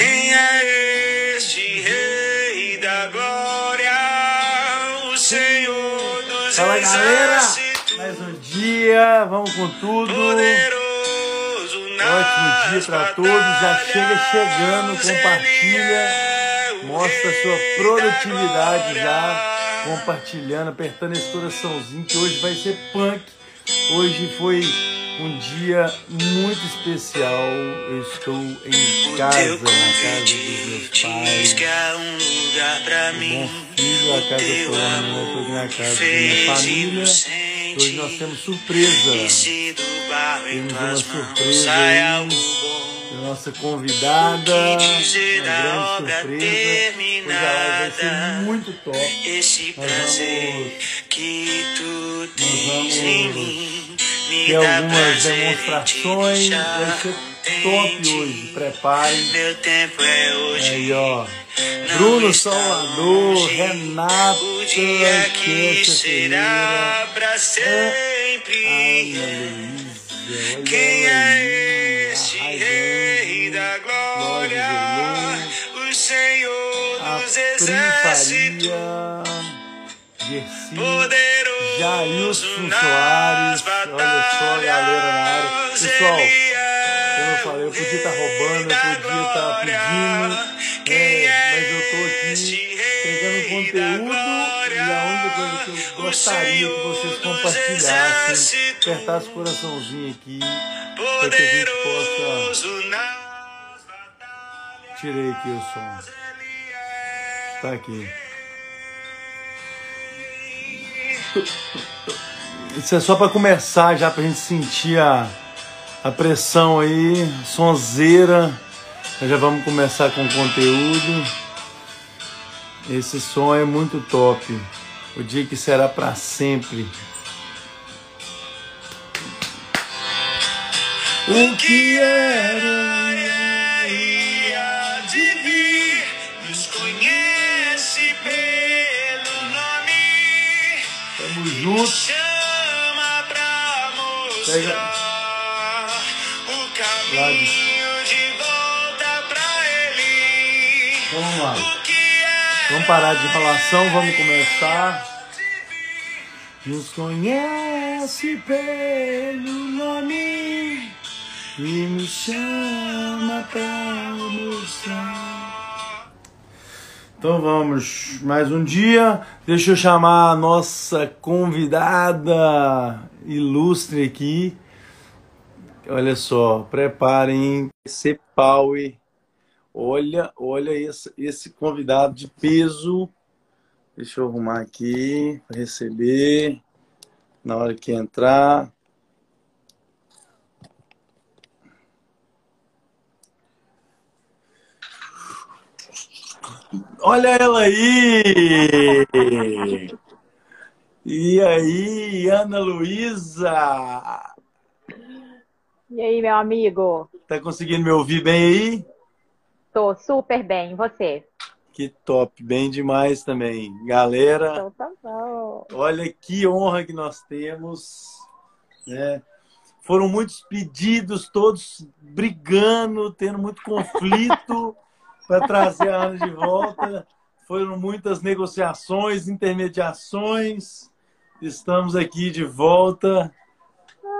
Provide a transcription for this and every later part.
Quem é este Rei da Glória? O Senhor dos Fala galera, mais um dia, vamos com tudo. Ótimo dia para todos. Já chega chegando, compartilha, é mostra sua da produtividade já, compartilhando, apertando esse coraçãozinho que hoje vai ser punk. Hoje foi um dia muito especial. Eu estou em casa, na casa dos meus pais. um lugar pra Bom mim. filho, a casa plana, eu estou na casa da minha família. Hoje nós temos surpresa. Temos uma surpresa aí. bom. Nossa convidada, uma grande surpresa. A live vai ser muito top. Esse Nós prazer vamos- que tu tens em mim me Ter algumas demonstrações, vai ser top hoje. Preparem. Meu tempo é hoje. Aí, ó. Bruno Salvador, longe. Renata, O dia que será pra sempre. Ana Luísa, olha Quem é aí, este. Rei da Glória? O Senhor dos Exércitos, Gersi, poderoso Jailson Soares, olha só a galera na área. Pessoal, é como eu o falei, eu podia estar roubando, eu podia estar Glória. pedindo, Quem é, mas eu tô aqui Rei conteúdo e a única coisa que eu gostaria que vocês compartilhassem, apertasse o coraçãozinho aqui, para que a gente possa... Tirei aqui o som, Ele é. Tá aqui. Isso é só para começar, já pra gente sentir a, a pressão aí, sonzeira. Nós já vamos começar com o conteúdo. Esse som é muito top. O dia que será para sempre. O que era Tamo junto. chama pra mostrar o caminho de volta pra ele. Vamos lá. É Vamos parar de enrolação, vamos começar. Nos conhece pelo nome e me chama pra mostrar. Então vamos, mais um dia. Deixa eu chamar a nossa convidada ilustre aqui. Olha só, preparem Power. Olha, olha esse, esse convidado de peso. Deixa eu arrumar aqui para receber na hora que entrar. Olha ela aí! E aí, Ana Luísa? E aí, meu amigo? Tá conseguindo me ouvir bem aí? Tô super bem, e você? Que top, bem demais também. Galera, Então tá bom. olha que honra que nós temos. né? Foram muitos pedidos, todos brigando, tendo muito conflito para trazer a Ana de volta. Foram muitas negociações, intermediações. Estamos aqui de volta.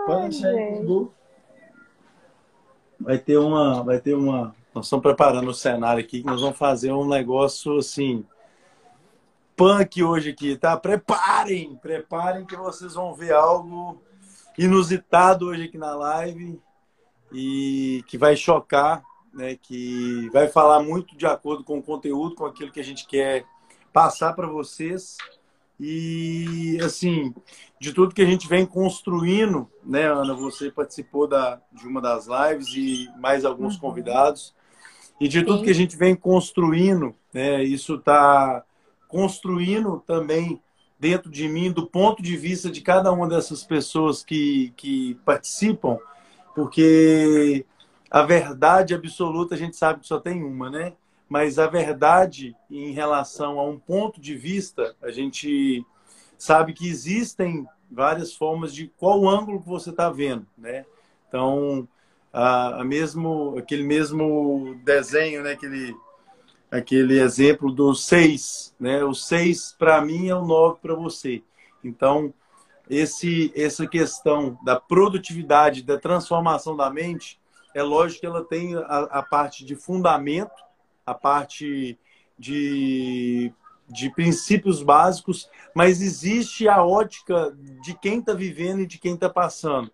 Pode deixar aí, gente. Bu. Vai ter uma, vai ter uma. Nós estamos preparando o cenário aqui, que nós vamos fazer um negócio assim punk hoje aqui, tá? Preparem, preparem que vocês vão ver algo inusitado hoje aqui na live e que vai chocar, né? Que vai falar muito de acordo com o conteúdo, com aquilo que a gente quer passar para vocês e assim de tudo que a gente vem construindo, né, Ana? Você participou da, de uma das lives e mais alguns Uhum. convidados e de tudo Sim. que a gente vem construindo, né? Isso está construindo também dentro de mim, do ponto de vista de cada uma dessas pessoas que, que participam, porque a verdade absoluta a gente sabe que só tem uma, né? Mas a verdade em relação a um ponto de vista, a gente sabe que existem várias formas de qual ângulo que você está vendo, né? Então, a, a mesmo, aquele mesmo desenho, né? Aquele, aquele exemplo do seis, né? O seis para mim é o nove para você. Então, esse, essa questão da produtividade, da transformação da mente, é lógico que ela tem a, a parte de fundamento, a parte de, de princípios básicos, mas existe a ótica de quem está vivendo e de quem está passando.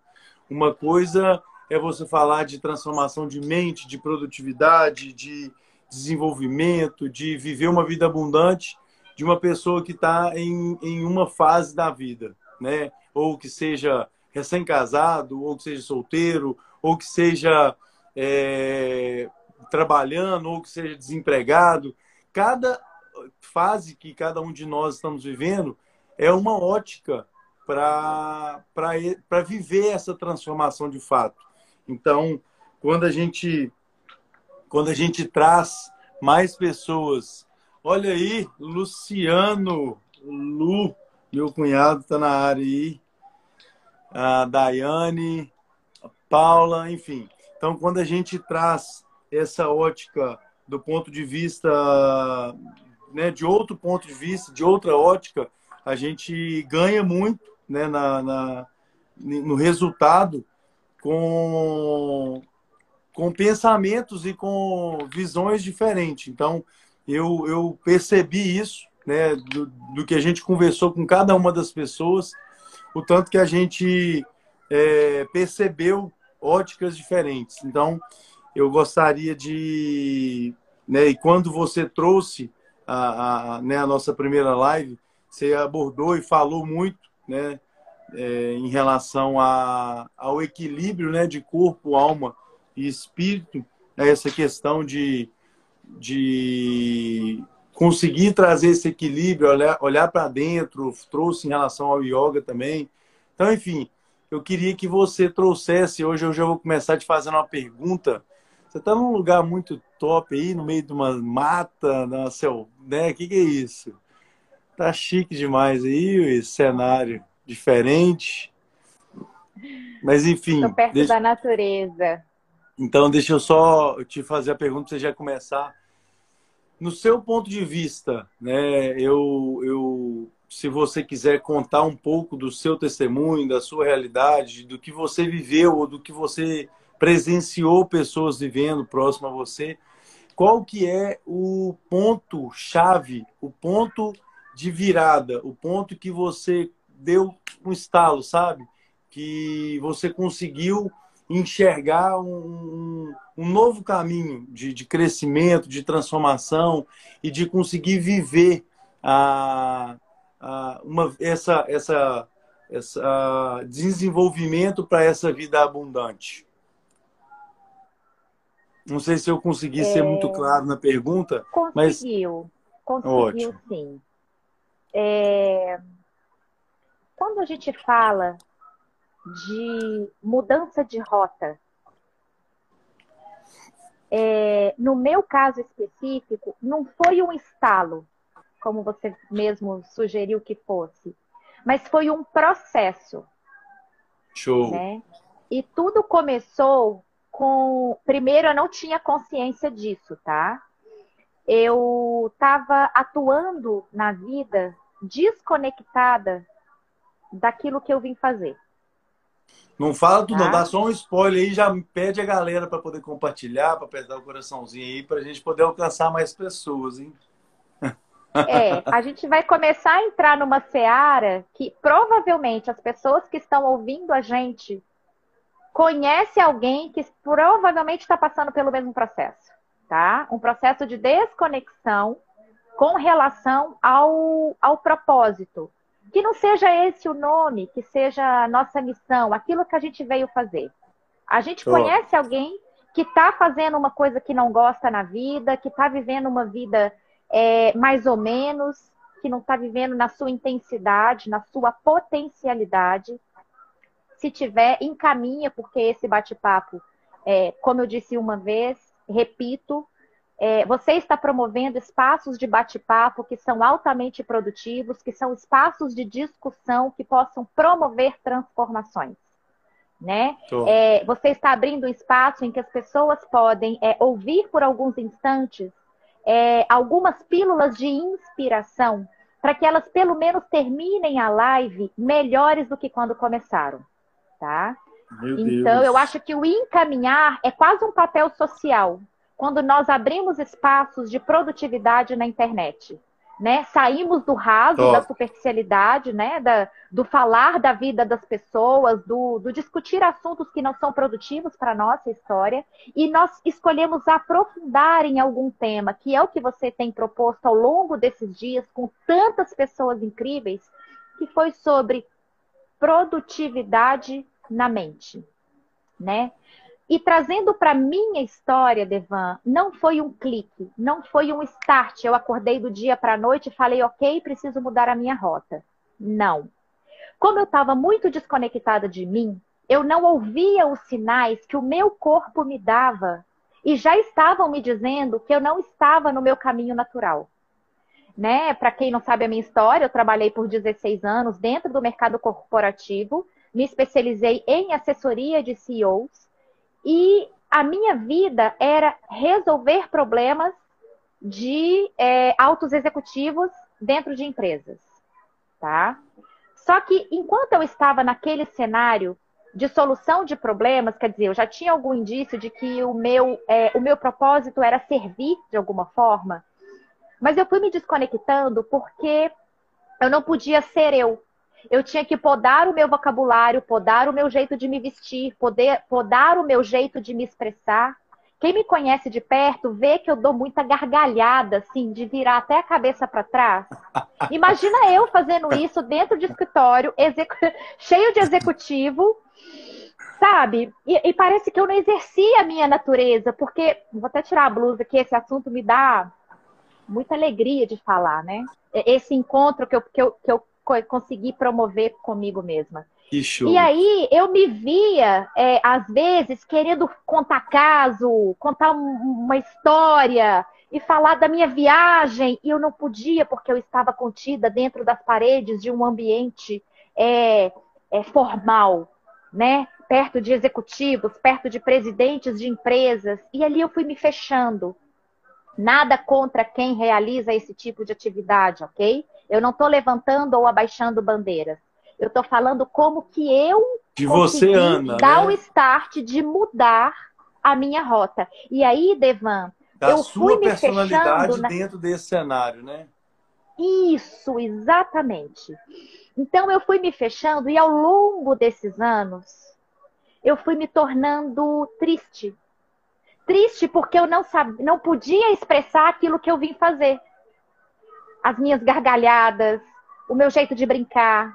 Uma coisa é você falar de transformação de mente, de produtividade, de desenvolvimento, de viver uma vida abundante de uma pessoa que está em, em uma fase da vida, né? Ou que seja recém-casado, ou que seja solteiro, ou que seja é, trabalhando, ou que seja desempregado. Cada fase que cada um de nós estamos vivendo é uma ótica para viver essa transformação de fato. Então, quando a gente quando a gente traz mais pessoas, olha aí, Luciano, Lu, meu cunhado está na área aí, a Daiane, Paula, enfim. Então, quando a gente traz essa ótica do ponto de vista, né, de outro ponto de vista, de outra ótica, a gente ganha muito né, na, na no resultado com, com pensamentos e com visões diferentes. Então, eu, eu percebi isso, né, do, do que a gente conversou com cada uma das pessoas, o tanto que a gente é, percebeu óticas diferentes. Então, eu gostaria de. Né, e quando você trouxe a, a, né, a nossa primeira live, você abordou e falou muito né, é, em relação a, ao equilíbrio né, de corpo, alma e espírito, né, essa questão de, de conseguir trazer esse equilíbrio, olhar, olhar para dentro, trouxe em relação ao yoga também. Então, enfim, eu queria que você trouxesse, hoje eu já vou começar te fazendo uma pergunta. Você está num lugar muito top aí, no meio de uma mata, na céu, né? O que, que é isso? Tá chique demais aí, esse cenário diferente. Mas enfim. Estou perto deixa... da natureza. Então, deixa eu só te fazer a pergunta para você já começar. No seu ponto de vista, né, eu, eu, se você quiser contar um pouco do seu testemunho, da sua realidade, do que você viveu ou do que você presenciou pessoas vivendo próximo a você, qual que é o ponto chave, o ponto de virada, o ponto que você deu um estalo, sabe? Que você conseguiu enxergar um, um novo caminho de, de, crescimento, de transformação e de conseguir viver a, uma, essa, essa, essa desenvolvimento para essa vida abundante. Não sei se eu consegui é... ser muito claro na pergunta, conseguiu, mas conseguiu Ótimo. sim. É quando a gente fala de mudança de rota, é, no meu caso específico, não foi um estalo, como você mesmo sugeriu que fosse, mas foi um processo. Show. Né? E tudo começou com. Primeiro, eu não tinha consciência disso, tá? Eu estava atuando na vida desconectada daquilo que eu vim fazer. Não fala tudo, tá? não, dá só um spoiler aí, já pede a galera para poder compartilhar, para apertar o coraçãozinho aí, para a gente poder alcançar mais pessoas, hein? É, a gente vai começar a entrar numa seara que provavelmente as pessoas que estão ouvindo a gente conhecem alguém que provavelmente está passando pelo mesmo processo, tá? Um processo de desconexão com relação ao, ao propósito, que não seja esse o nome, que seja a nossa missão, aquilo que a gente veio fazer. A gente oh. conhece alguém que está fazendo uma coisa que não gosta na vida, que está vivendo uma vida é, mais ou menos, que não está vivendo na sua intensidade, na sua potencialidade. Se tiver, encaminha, porque esse bate-papo, é, como eu disse uma vez, repito, é, você está promovendo espaços de bate-papo que são altamente produtivos, que são espaços de discussão que possam promover transformações. né? É, você está abrindo um espaço em que as pessoas podem é, ouvir por alguns instantes é, algumas pílulas de inspiração para que elas pelo menos terminem a live melhores do que quando começaram, tá? Meu então Deus. eu acho que o encaminhar é quase um papel social quando nós abrimos espaços de produtividade na internet né? Saímos do raso, Top. da superficialidade, né? Da, do falar da vida das pessoas, do, do discutir assuntos que não são produtivos para a nossa história, e nós escolhemos aprofundar em algum tema, que é o que você tem proposto ao longo desses dias com tantas pessoas incríveis, que foi sobre produtividade na mente, né? E trazendo para minha história, Devan, não foi um clique, não foi um start. Eu acordei do dia para a noite e falei, ok, preciso mudar a minha rota. Não. Como eu estava muito desconectada de mim, eu não ouvia os sinais que o meu corpo me dava e já estavam me dizendo que eu não estava no meu caminho natural. Né? Para quem não sabe a minha história, eu trabalhei por 16 anos dentro do mercado corporativo, me especializei em assessoria de CEOs e a minha vida era resolver problemas de é, altos executivos dentro de empresas, tá? Só que enquanto eu estava naquele cenário de solução de problemas, quer dizer, eu já tinha algum indício de que o meu, é, o meu propósito era servir de alguma forma, mas eu fui me desconectando porque eu não podia ser eu eu tinha que podar o meu vocabulário, podar o meu jeito de me vestir, poder, podar o meu jeito de me expressar. Quem me conhece de perto vê que eu dou muita gargalhada, assim, de virar até a cabeça para trás. Imagina eu fazendo isso dentro de escritório, cheio de executivo, sabe? E, e, parece que eu não exercia a minha natureza, porque vou até tirar a blusa que esse assunto me dá muita alegria de falar, né? Esse encontro que eu, que eu, que eu conseguir promover comigo mesma. E aí eu me via, é, às vezes, querendo contar caso, contar uma história e falar da minha viagem, e eu não podia porque eu estava contida dentro das paredes de um ambiente é, é, formal, né? Perto de executivos, perto de presidentes de empresas, e ali eu fui me fechando. Nada contra quem realiza esse tipo de atividade, ok? Eu não estou levantando ou abaixando bandeiras. Eu estou falando como que eu de você, Ana, dar né? o start de mudar a minha rota. E aí, Devan, da eu sua fui me personalidade na... dentro desse cenário, né? Isso, exatamente. Então eu fui me fechando e ao longo desses anos eu fui me tornando triste. Triste porque eu não sabia, não podia expressar aquilo que eu vim fazer as minhas gargalhadas, o meu jeito de brincar.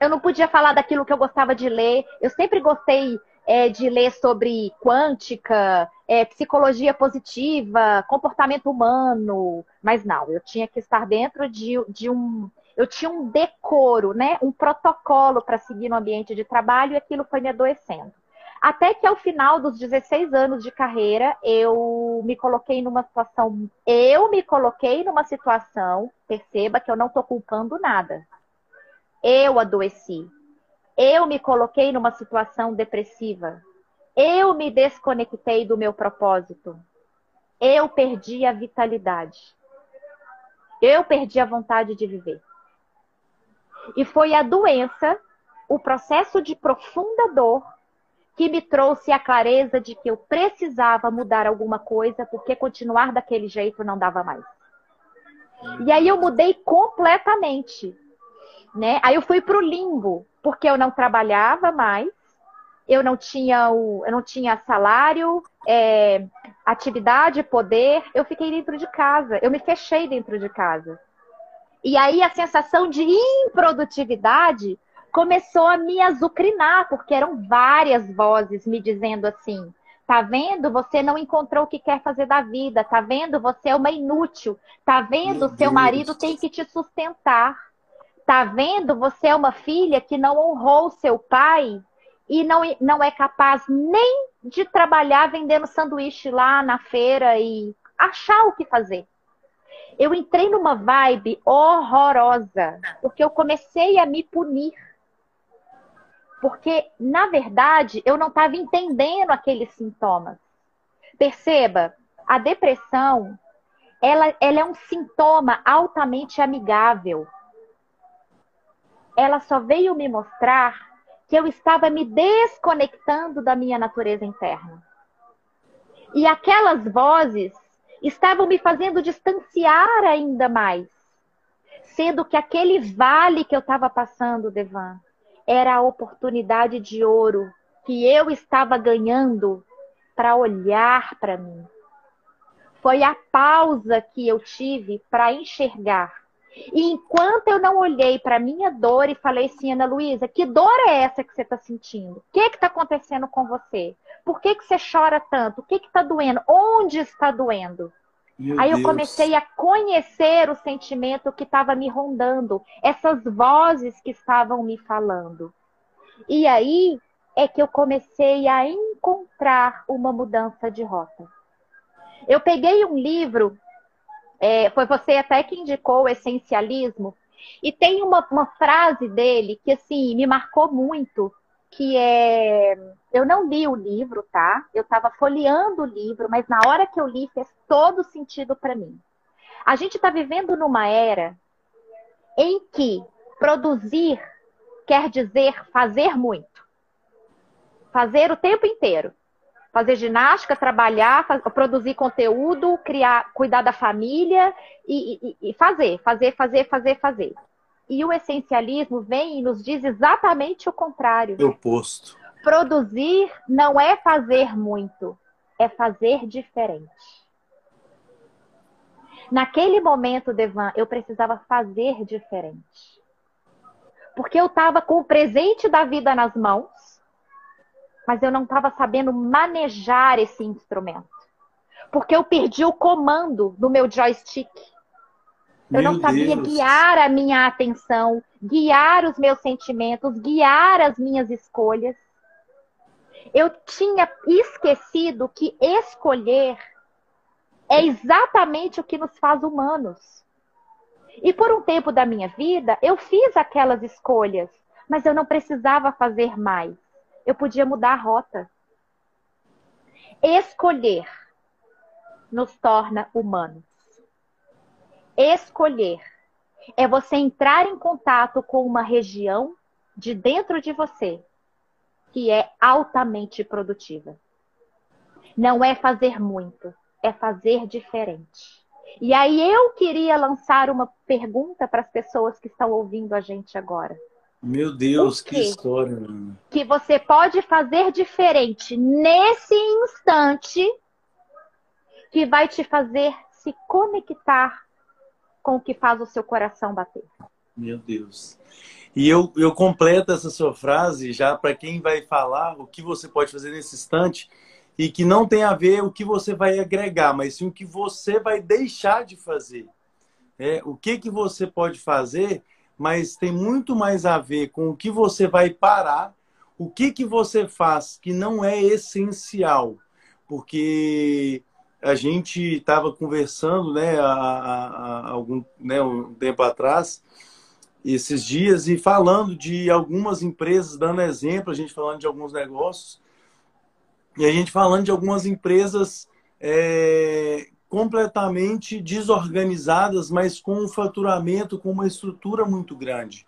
Eu não podia falar daquilo que eu gostava de ler. Eu sempre gostei é, de ler sobre quântica, é, psicologia positiva, comportamento humano. Mas não, eu tinha que estar dentro de, de um. Eu tinha um decoro, né? um protocolo para seguir no ambiente de trabalho e aquilo foi me adoecendo. Até que ao final dos 16 anos de carreira, eu me coloquei numa situação. Eu me coloquei numa situação, perceba que eu não estou culpando nada. Eu adoeci. Eu me coloquei numa situação depressiva. Eu me desconectei do meu propósito. Eu perdi a vitalidade. Eu perdi a vontade de viver. E foi a doença, o processo de profunda dor que me trouxe a clareza de que eu precisava mudar alguma coisa, porque continuar daquele jeito não dava mais. E aí eu mudei completamente. Né? Aí eu fui para o limbo, porque eu não trabalhava mais, eu não tinha, o, eu não tinha salário, é, atividade, poder, eu fiquei dentro de casa, eu me fechei dentro de casa. E aí a sensação de improdutividade começou a me azucrinar, porque eram várias vozes me dizendo assim: tá vendo? Você não encontrou o que quer fazer da vida, tá vendo? Você é uma inútil, tá vendo? Meu Seu Deus. marido tem que te sustentar, tá vendo? Você é uma filha que não honrou seu pai e não, não é capaz nem de trabalhar vendendo sanduíche lá na feira e achar o que fazer. Eu entrei numa vibe horrorosa, porque eu comecei a me punir Porque, na verdade, eu não estava entendendo aqueles sintomas. Perceba, a depressão, ela, ela é um sintoma altamente amigável. Ela só veio me mostrar que eu estava me desconectando da minha natureza interna. E aquelas vozes estavam me fazendo distanciar ainda mais. Sendo que aquele vale que eu estava passando, Devan, era a oportunidade de ouro que eu estava ganhando para olhar para mim. Foi a pausa que eu tive para enxergar. E enquanto eu não olhei para minha dor e falei assim, Ana Luísa, que dor é essa que você está sentindo? O que está acontecendo com você? Por que, que você chora tanto? O que está doendo? Onde está doendo? Meu Aí Deus. eu comecei a conhecer o sentimento que estava me rondando, essas vozes que estavam me falando. E aí é que eu comecei a encontrar uma mudança de rota. Eu peguei um livro, é, foi você até que indicou o essencialismo, e tem uma, uma frase dele que assim me marcou muito, que é. Eu não li o livro, tá? Eu estava folheando o livro, mas na hora que eu li fez todo sentido para mim. A gente está vivendo numa era em que produzir quer dizer fazer muito. Fazer o tempo inteiro. Fazer ginástica, trabalhar, produzir conteúdo, criar, cuidar da família e, e, e fazer, fazer, fazer, fazer, fazer. E o essencialismo vem e nos diz exatamente o contrário. O oposto. Produzir não é fazer muito, é fazer diferente. Naquele momento, Devan, eu precisava fazer diferente. Porque eu estava com o presente da vida nas mãos, mas eu não estava sabendo manejar esse instrumento. Porque eu perdi o comando do meu joystick. Eu não sabia Deus. guiar a minha atenção, guiar os meus sentimentos, guiar as minhas escolhas. Eu tinha esquecido que escolher é exatamente o que nos faz humanos. E por um tempo da minha vida, eu fiz aquelas escolhas, mas eu não precisava fazer mais. Eu podia mudar a rota. Escolher nos torna humanos escolher é você entrar em contato com uma região de dentro de você que é altamente produtiva. Não é fazer muito, é fazer diferente. E aí eu queria lançar uma pergunta para as pessoas que estão ouvindo a gente agora. Meu Deus, que história. Que você pode fazer diferente nesse instante que vai te fazer se conectar com o que faz o seu coração bater. Meu Deus. E eu, eu completo essa sua frase já para quem vai falar o que você pode fazer nesse instante e que não tem a ver o que você vai agregar, mas sim o que você vai deixar de fazer. É, o que, que você pode fazer, mas tem muito mais a ver com o que você vai parar, o que, que você faz que não é essencial. Porque a gente estava conversando né, há, há, algum né, um tempo atrás, esses dias, e falando de algumas empresas, dando exemplo, a gente falando de alguns negócios, e a gente falando de algumas empresas é, completamente desorganizadas, mas com um faturamento, com uma estrutura muito grande.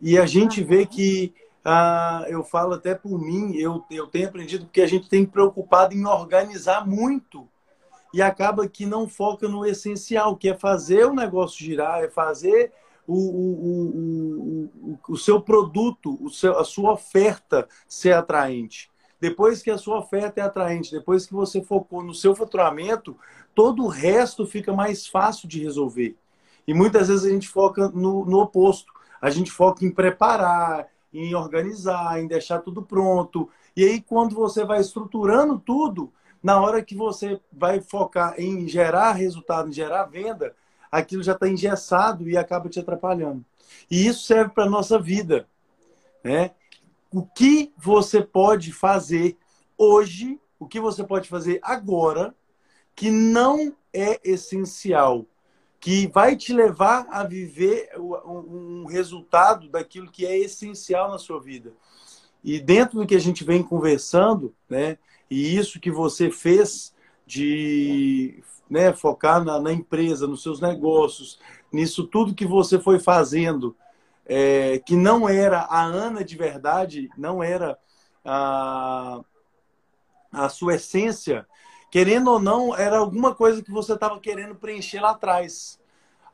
E a gente vê que, ah, eu falo até por mim, eu, eu tenho aprendido que a gente tem preocupado em organizar muito e acaba que não foca no essencial, que é fazer o negócio girar, é fazer o, o, o, o, seu produto, o seu, a sua oferta ser atraente. Depois que a sua oferta é atraente, depois que você focou no seu faturamento, todo o resto fica mais fácil de resolver. E muitas vezes a gente foca no, no oposto. A gente foca em preparar, em organizar, em deixar tudo pronto. E aí, quando você vai estruturando tudo, na hora que você vai focar em gerar resultado, em gerar venda, aquilo já está engessado e acaba te atrapalhando. E isso serve para a nossa vida. Né? O que você pode fazer hoje, o que você pode fazer agora, que não é essencial, que vai te levar a viver um resultado daquilo que é essencial na sua vida. e dentro do que a gente vem conversando, né? E isso que você fez de né, focar na, na empresa, nos seus negócios, nisso tudo que você foi fazendo, é, que não era a Ana de verdade, não era a, a sua essência, querendo ou não, era alguma coisa que você estava querendo preencher lá atrás.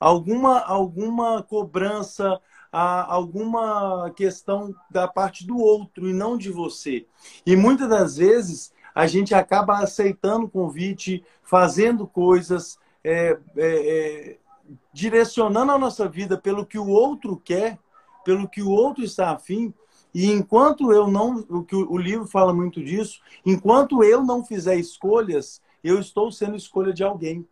Alguma, alguma cobrança, alguma questão da parte do outro e não de você. E muitas das vezes a gente acaba aceitando o convite, fazendo coisas, é, é, é, direcionando a nossa vida pelo que o outro quer, pelo que o outro está afim. E enquanto eu não, o que o livro fala muito disso, enquanto eu não fizer escolhas, eu estou sendo escolha de alguém.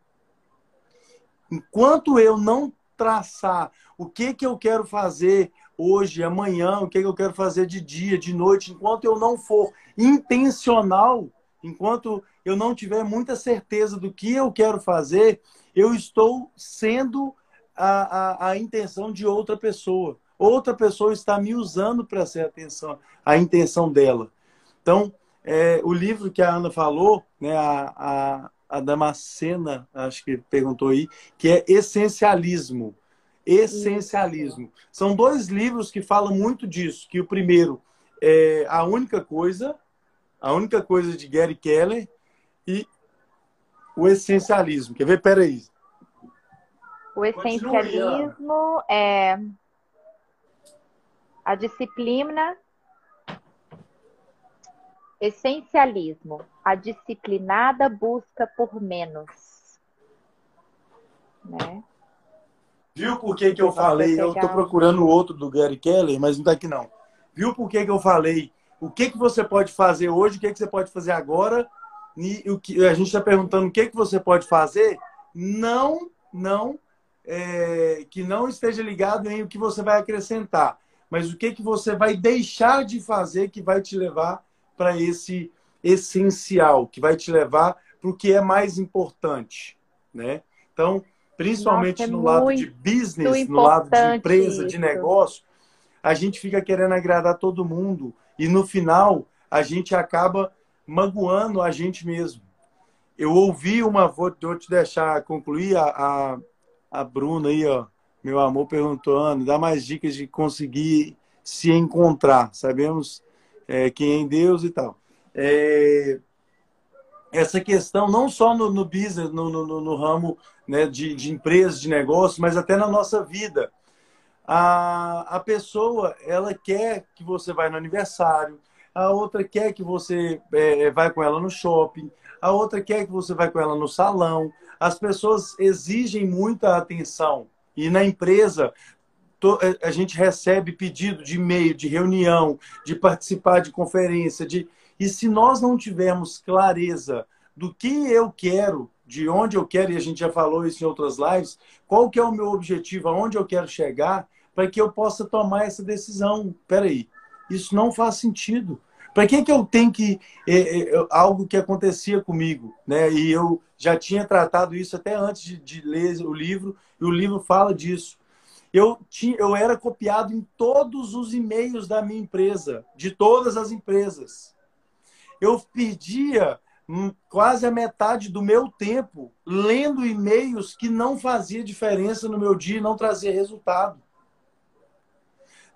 Enquanto eu não traçar o que que eu quero fazer hoje, amanhã, o que eu quero fazer de dia, de noite, enquanto eu não for intencional, enquanto eu não tiver muita certeza do que eu quero fazer, eu estou sendo a, a, a intenção de outra pessoa. Outra pessoa está me usando para ser a, atenção, a intenção dela. Então, é, o livro que a Ana falou, né, a, a, a Damascena, acho que perguntou aí, que é Essencialismo essencialismo. São dois livros que falam muito disso. Que o primeiro é a única coisa, a única coisa de Gary Keller e o essencialismo. Quer ver? Peraí. O essencialismo é a disciplina. Essencialismo, a disciplinada busca por menos. Né? Viu por que, que eu falei? Eu estou procurando o outro do Gary Keller, mas não está aqui não. Viu por que, que eu falei? O que, que você pode fazer hoje? O que, que você pode fazer agora? E o que a gente está perguntando o que, que você pode fazer? Não, não, é, que não esteja ligado em o que você vai acrescentar, mas o que, que você vai deixar de fazer que vai te levar para esse essencial, que vai te levar para o que é mais importante, né? Então, principalmente Nossa, é no lado de business, no lado de empresa, isso. de negócio, a gente fica querendo agradar todo mundo e no final a gente acaba magoando a gente mesmo. Eu ouvi uma, vou, vou te deixar concluir, a, a, a Bruna aí, ó, meu amor, perguntou, Ana, dá mais dicas de conseguir se encontrar. Sabemos é, quem é em Deus e tal. É, essa questão, não só no, no business, no, no, no ramo né, de, de empresas, de negócios, mas até na nossa vida. A, a pessoa, ela quer que você vá no aniversário, a outra quer que você é, vai com ela no shopping, a outra quer que você vai com ela no salão. As pessoas exigem muita atenção. E na empresa, é, a gente recebe pedido de e-mail, de reunião, de participar de conferência, de e se nós não tivermos clareza do que eu quero, de onde eu quero, e a gente já falou isso em outras lives, qual que é o meu objetivo, aonde eu quero chegar, para que eu possa tomar essa decisão. Peraí, isso não faz sentido. Para que, que eu tenho que. É, é, algo que acontecia comigo, né? E eu já tinha tratado isso até antes de, de ler o livro, e o livro fala disso. Eu, tinha, eu era copiado em todos os e-mails da minha empresa, de todas as empresas. Eu perdia Hum, quase a metade do meu tempo lendo e-mails que não fazia diferença no meu dia e não trazia resultado.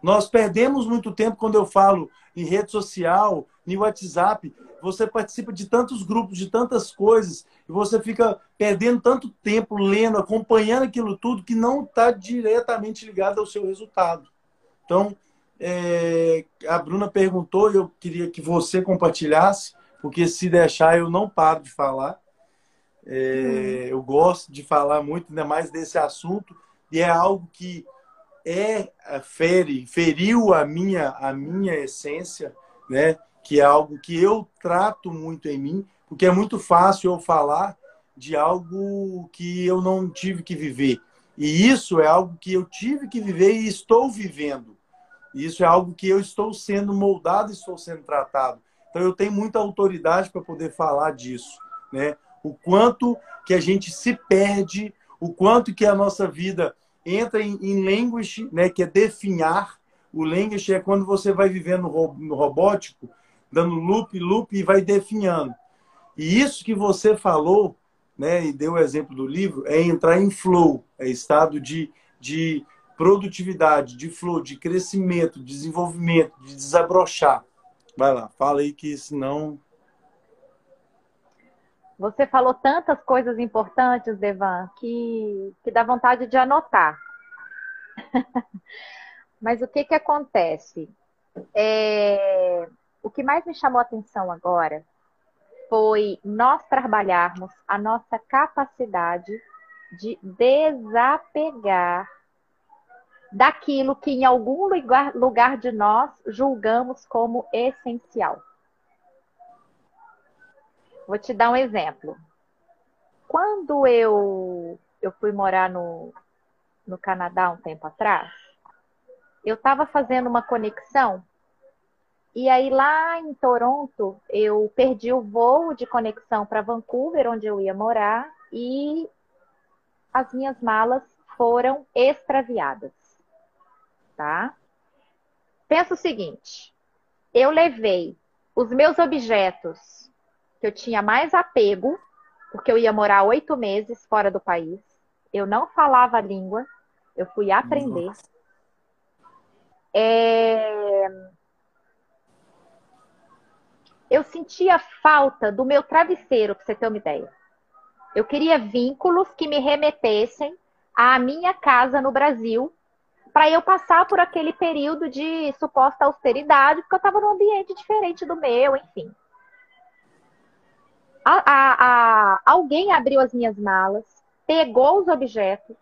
Nós perdemos muito tempo quando eu falo em rede social, em WhatsApp. Você participa de tantos grupos, de tantas coisas, e você fica perdendo tanto tempo lendo, acompanhando aquilo tudo, que não está diretamente ligado ao seu resultado. Então, é, a Bruna perguntou, e eu queria que você compartilhasse porque se deixar eu não paro de falar. É, Eu gosto de falar muito, ainda mais desse assunto, e é algo que é, é fere, feriu a minha, a minha essência, né? que é algo que eu trato muito em mim, porque é muito fácil eu falar de algo que eu não tive que viver. E isso é algo que eu tive que viver e estou vivendo. Isso é algo que eu estou sendo moldado, estou sendo tratado. Então eu tenho muita autoridade para poder falar disso, né? O quanto que a gente se perde, o quanto que a nossa vida entra em, em language, né, que é definhar, O language é quando você vai vivendo no robótico, dando loop, loop e vai definhando. E isso que você falou, né, e deu o exemplo do livro, é entrar em flow, é estado de, de produtividade, de flow, de crescimento, de desenvolvimento, de desabrochar. Vai lá, fala aí que senão. Você falou tantas coisas importantes, Devan, que, que dá vontade de anotar. Mas o que, que acontece? É... O que mais me chamou a atenção agora foi nós trabalharmos a nossa capacidade de desapegar daquilo que em algum lugar, lugar de nós julgamos como essencial. Vou te dar um exemplo. Quando eu, eu fui morar no, no Canadá um tempo atrás, eu estava fazendo uma conexão e aí lá em Toronto eu perdi o voo de conexão para Vancouver, onde eu ia morar, e as minhas malas foram extraviadas tá? Pensa o seguinte: eu levei os meus objetos que eu tinha mais apego, porque eu ia morar oito meses fora do país, eu não falava a língua, eu fui aprender. É... Eu sentia falta do meu travesseiro, para você ter uma ideia. Eu queria vínculos que me remetessem à minha casa no Brasil, para eu passar por aquele período de suposta austeridade, porque eu estava num ambiente diferente do meu, enfim. A, a, a, alguém abriu as minhas malas, pegou os objetos,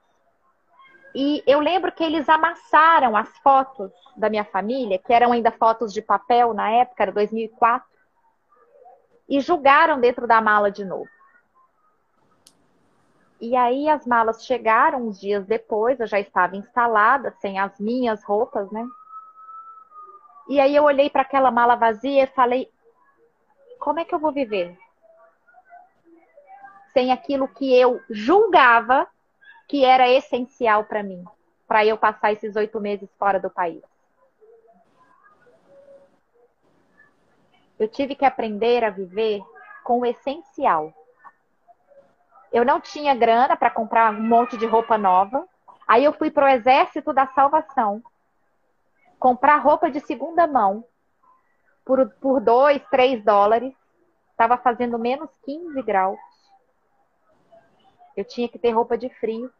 e eu lembro que eles amassaram as fotos da minha família, que eram ainda fotos de papel na época, era 2004, e julgaram dentro da mala de novo. E aí as malas chegaram uns dias depois, eu já estava instalada, sem as minhas roupas, né? E aí eu olhei para aquela mala vazia e falei: como é que eu vou viver? Sem aquilo que eu julgava que era essencial para mim, para eu passar esses oito meses fora do país. Eu tive que aprender a viver com o essencial eu não tinha grana para comprar um monte de roupa nova. Aí eu fui para o Exército da Salvação comprar roupa de segunda mão por, por 2, 3 dólares. Estava fazendo menos 15 graus. Eu tinha que ter roupa de frio.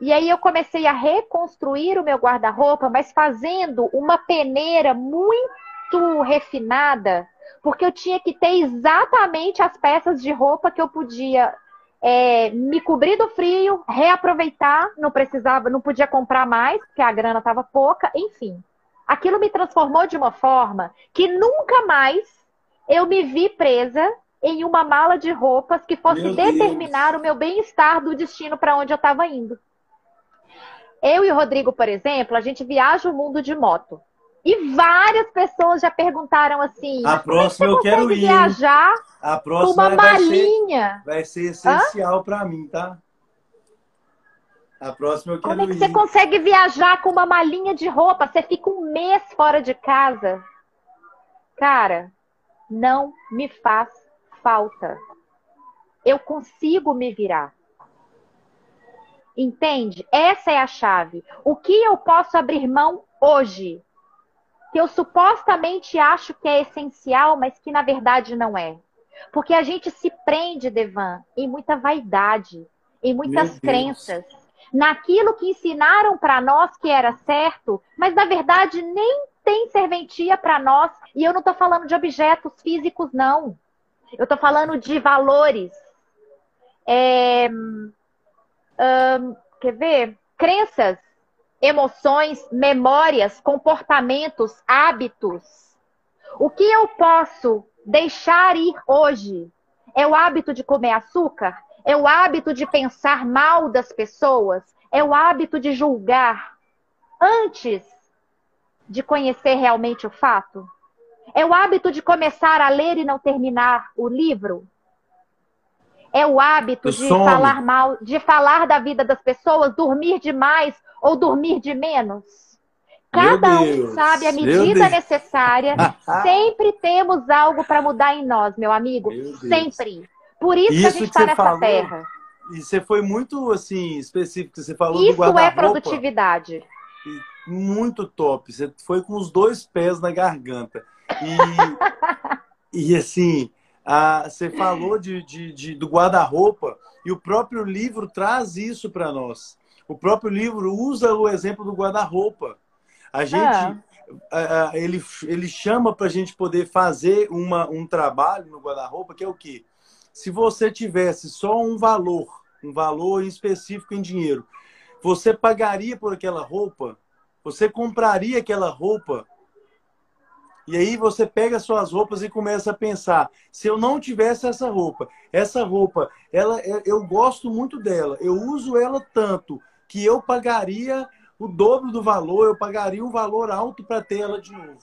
E aí eu comecei a reconstruir o meu guarda-roupa, mas fazendo uma peneira muito refinada porque eu tinha que ter exatamente as peças de roupa que eu podia é, me cobrir do frio, reaproveitar, não precisava, não podia comprar mais, porque a grana estava pouca, enfim. Aquilo me transformou de uma forma que nunca mais eu me vi presa em uma mala de roupas que fosse meu determinar Deus. o meu bem-estar do destino para onde eu estava indo. Eu e o Rodrigo, por exemplo, a gente viaja o mundo de moto. E várias pessoas já perguntaram assim: a próxima eu quero ir. viajar a próxima uma malinha. Vai ser, vai ser essencial para mim, tá? A próxima eu quero Como é que ir. você consegue viajar com uma malinha de roupa? Você fica um mês fora de casa. Cara, não me faz falta. Eu consigo me virar. Entende? Essa é a chave. O que eu posso abrir mão hoje que eu supostamente acho que é essencial, mas que na verdade não é. Porque a gente se prende, Devan, em muita vaidade, em muitas crenças, naquilo que ensinaram para nós que era certo, mas na verdade nem tem serventia para nós. E eu não estou falando de objetos físicos, não. Eu estou falando de valores. É, quer ver? Crenças emoções, memórias, comportamentos, hábitos. O que eu posso deixar ir hoje? É o hábito de comer açúcar? É o hábito de pensar mal das pessoas? É o hábito de julgar antes de conhecer realmente o fato? É o hábito de começar a ler e não terminar o livro? É o hábito de falar mal, de falar da vida das pessoas, dormir demais ou dormir de menos? Cada um sabe a medida necessária. Sempre temos algo para mudar em nós, meu amigo. Meu. Sempre. Por isso, que a Isso gente que está nessa falou, terra. E você foi muito assim específico. Você falou do Isso é guarda-roupa. produtividade. Muito top. Você foi com os dois pés na garganta. E, e assim, a- você falou de, de- de- do guarda-roupa e o próprio livro traz isso para nós. O próprio livro usa o exemplo do guarda-roupa. A gente, Ah. a- a- ele, ele chama para a gente poder fazer uma, um trabalho no guarda-roupa que é o quê? Se você tivesse só um valor, um valor específico em dinheiro, você pagaria por aquela roupa? Você compraria aquela roupa? E aí você pega suas roupas e começa a pensar: se eu não tivesse essa roupa, essa roupa, ela, é- eu gosto muito dela, eu uso ela tanto que eu pagaria o dobro do valor, eu pagaria um valor alto para ter ela de novo.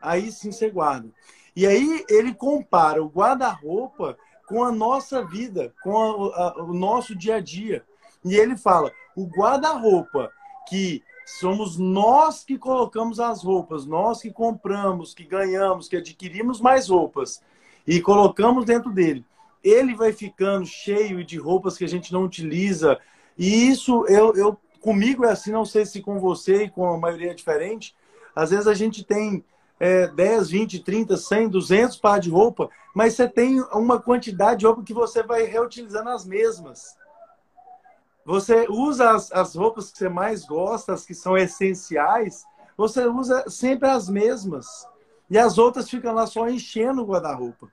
Aí sim você guarda. E aí ele compara o guarda-roupa com a nossa vida, com a- a- o nosso dia a dia. E ele fala: o guarda-roupa que somos nós que colocamos as roupas, nós que compramos, que ganhamos, que adquirimos mais roupas e colocamos dentro dele. Ele vai ficando cheio de roupas que a gente não utiliza. E isso eu, eu comigo é assim, não sei se com você e com a maioria é diferente. Às vezes a gente tem é, 10, 20, 30, 100, 200 par de roupa, mas você tem uma quantidade de roupa que você vai reutilizando as mesmas. Você usa as, as roupas que você mais gosta, as que são essenciais, você usa sempre as mesmas. E as outras ficam lá só enchendo o guarda-roupa.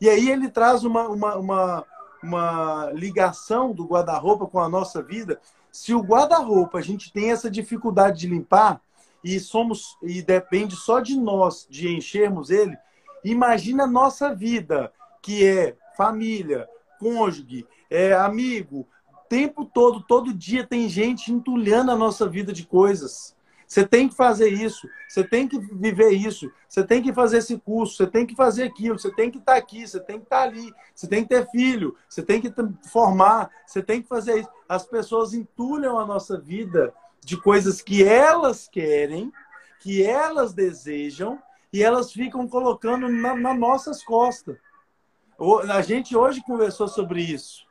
E aí ele traz uma, uma, uma, uma ligação do guarda-roupa com a nossa vida. Se o guarda-roupa a gente tem essa dificuldade de limpar e somos e depende só de nós de enchermos ele, imagina a nossa vida, que é família, cônjuge, é amigo, tempo todo, todo dia tem gente entulhando a nossa vida de coisas. Você tem que fazer isso, você tem que viver isso, você tem que fazer esse curso, você tem que fazer aquilo, você tem que estar aqui, você tem que estar ali, você tem que ter filho, você tem que formar, você tem que fazer isso. As pessoas entulham a nossa vida de coisas que elas querem, que elas desejam, e elas ficam colocando na, nas nossas costas. A gente hoje conversou sobre isso.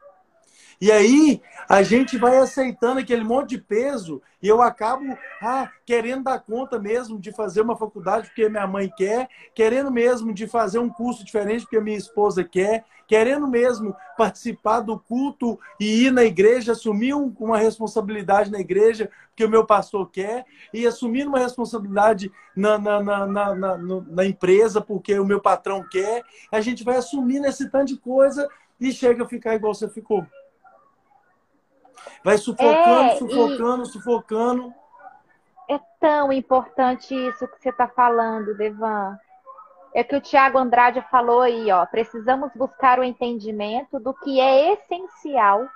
E aí a gente vai aceitando aquele monte de peso e eu acabo ah, querendo dar conta mesmo de fazer uma faculdade porque minha mãe quer, querendo mesmo de fazer um curso diferente porque minha esposa quer, querendo mesmo participar do culto e ir na igreja, assumir um, uma responsabilidade na igreja porque o meu pastor quer, e assumir uma responsabilidade na, na, na, na, na empresa porque o meu patrão quer. A gente vai assumindo esse tanto de coisa e chega a ficar igual você ficou. Vai sufocando, É, sufocando, sufocando. É tão importante isso que você está falando, Devan. É que o Tiago Andrade falou aí, ó. Precisamos buscar o entendimento do que é essencial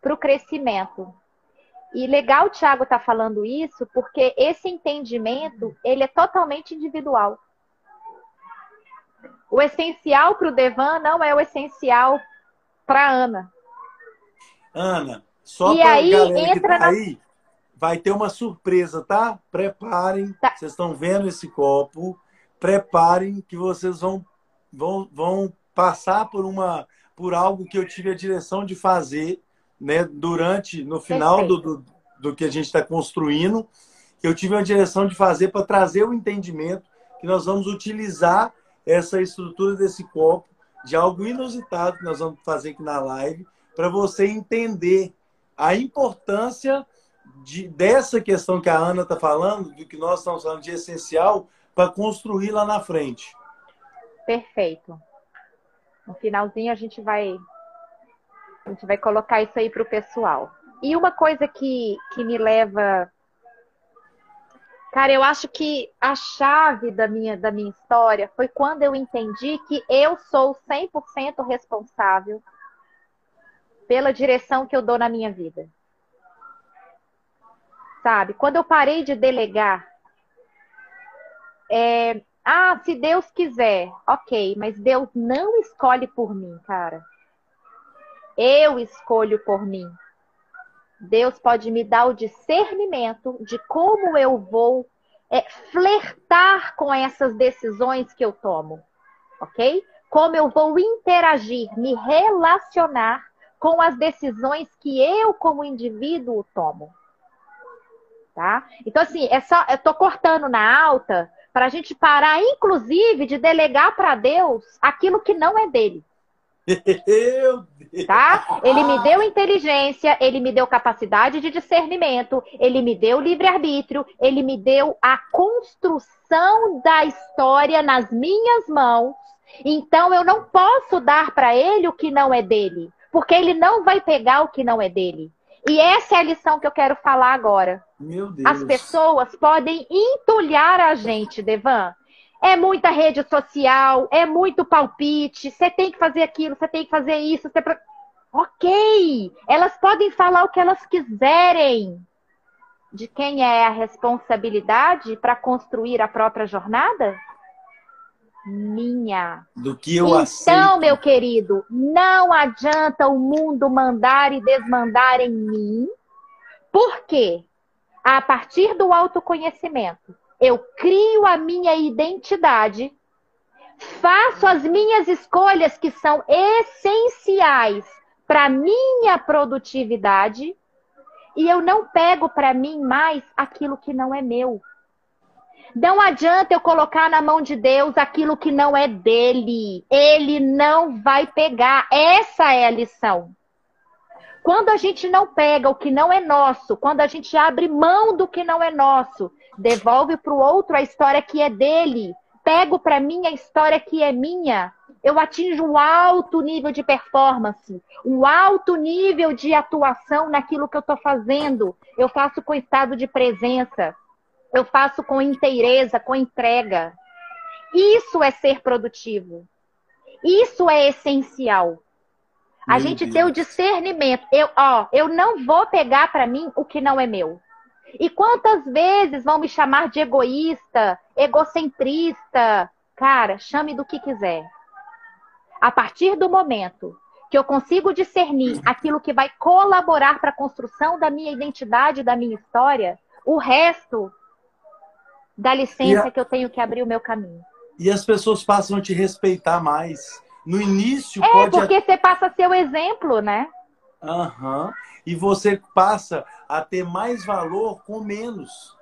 para o crescimento. E legal o Tiago estar tá falando isso, porque esse entendimento ele é totalmente individual. O essencial para o Devan não é o essencial para Ana. Ana, só E para aí, galera que entra tá na- aí, vai ter uma surpresa, tá? Preparem. Tá. Vocês estão vendo esse copo. Preparem que vocês vão, vão, vão passar por uma por algo que eu tive a direção de fazer, né? Durante, no final do, do, do que a gente está construindo, eu tive a direção de fazer para trazer o entendimento que nós vamos utilizar essa estrutura desse copo de algo inusitado que nós vamos fazer aqui na live para você entender a importância de, dessa questão que a Ana está falando, do que nós estamos falando de essencial, para construir lá na frente. Perfeito. No finalzinho a gente vai a gente vai colocar isso aí para o pessoal. E uma coisa que, que me leva. Cara, eu acho que a chave da minha, da minha história foi quando eu entendi que eu sou 100% responsável pela direção que eu dou na minha vida. Sabe? Quando eu parei de delegar, é, ah, se Deus quiser, ok, mas Deus não escolhe por mim, cara. Eu escolho por mim. Deus pode me dar o discernimento de como eu vou é flertar com essas decisões que eu tomo, ok? Como eu vou interagir, me relacionar com as decisões que eu, como indivíduo, tomo. Tá? Então, assim, é só, eu tô cortando na alta para a gente parar, inclusive, de delegar para Deus aquilo que não é dele. Tá? Ele me deu inteligência, ele me deu capacidade de discernimento, ele me deu livre-arbítrio, ele me deu a construção da história nas minhas mãos. Então eu não posso dar para ele o que não é dele, porque ele não vai pegar o que não é dele. E essa é a lição que eu quero falar agora. Meu Deus. As pessoas podem entulhar a gente, Devan. É muita rede social, é muito palpite, você tem que fazer aquilo, você tem que fazer isso. Você... Ok! Elas podem falar o que elas quiserem. De quem é a responsabilidade para construir a própria jornada? Minha. Do que eu então, aceito. meu querido, não adianta o mundo mandar e desmandar em mim. Por quê? A partir do autoconhecimento, eu crio a minha identidade, faço as minhas escolhas que são essenciais para minha produtividade e eu não pego para mim mais aquilo que não é meu. Não adianta eu colocar na mão de Deus aquilo que não é dele. Ele não vai pegar. Essa é a lição. Quando a gente não pega o que não é nosso, quando a gente abre mão do que não é nosso, devolve para o outro a história que é dele, pego para mim a história que é minha, eu atinjo um alto nível de performance, um alto nível de atuação naquilo que eu estou fazendo. Eu faço com estado de presença, eu faço com inteireza, com entrega. Isso é ser produtivo. Isso é essencial. A Meu gente Deus. ter o discernimento. Eu, ó, eu não vou pegar para mim o que não é meu. E quantas vezes vão me chamar de egoísta, egocentrista? Cara, chame do que quiser. A partir do momento que eu consigo discernir aquilo que vai colaborar para a construção da minha identidade, da minha história, o resto dá licença a- que eu tenho que abrir o meu caminho. E as pessoas passam a te respeitar mais. No início É, pode porque você passa a ser o exemplo, né? Aham. E você passa a ter mais valor com menos.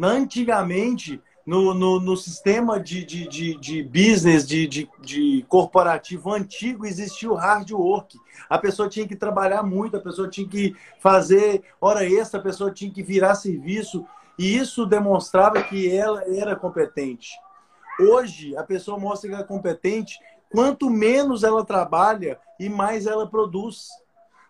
Antigamente, no, no, no sistema de, de, de, de business, de, de, de corporativo antigo, existia o hard work. A pessoa tinha que trabalhar muito, a pessoa tinha que fazer hora extra, a pessoa tinha que virar serviço. E isso demonstrava que ela era competente. Hoje, a pessoa mostra que é competente quanto menos ela trabalha e mais ela produz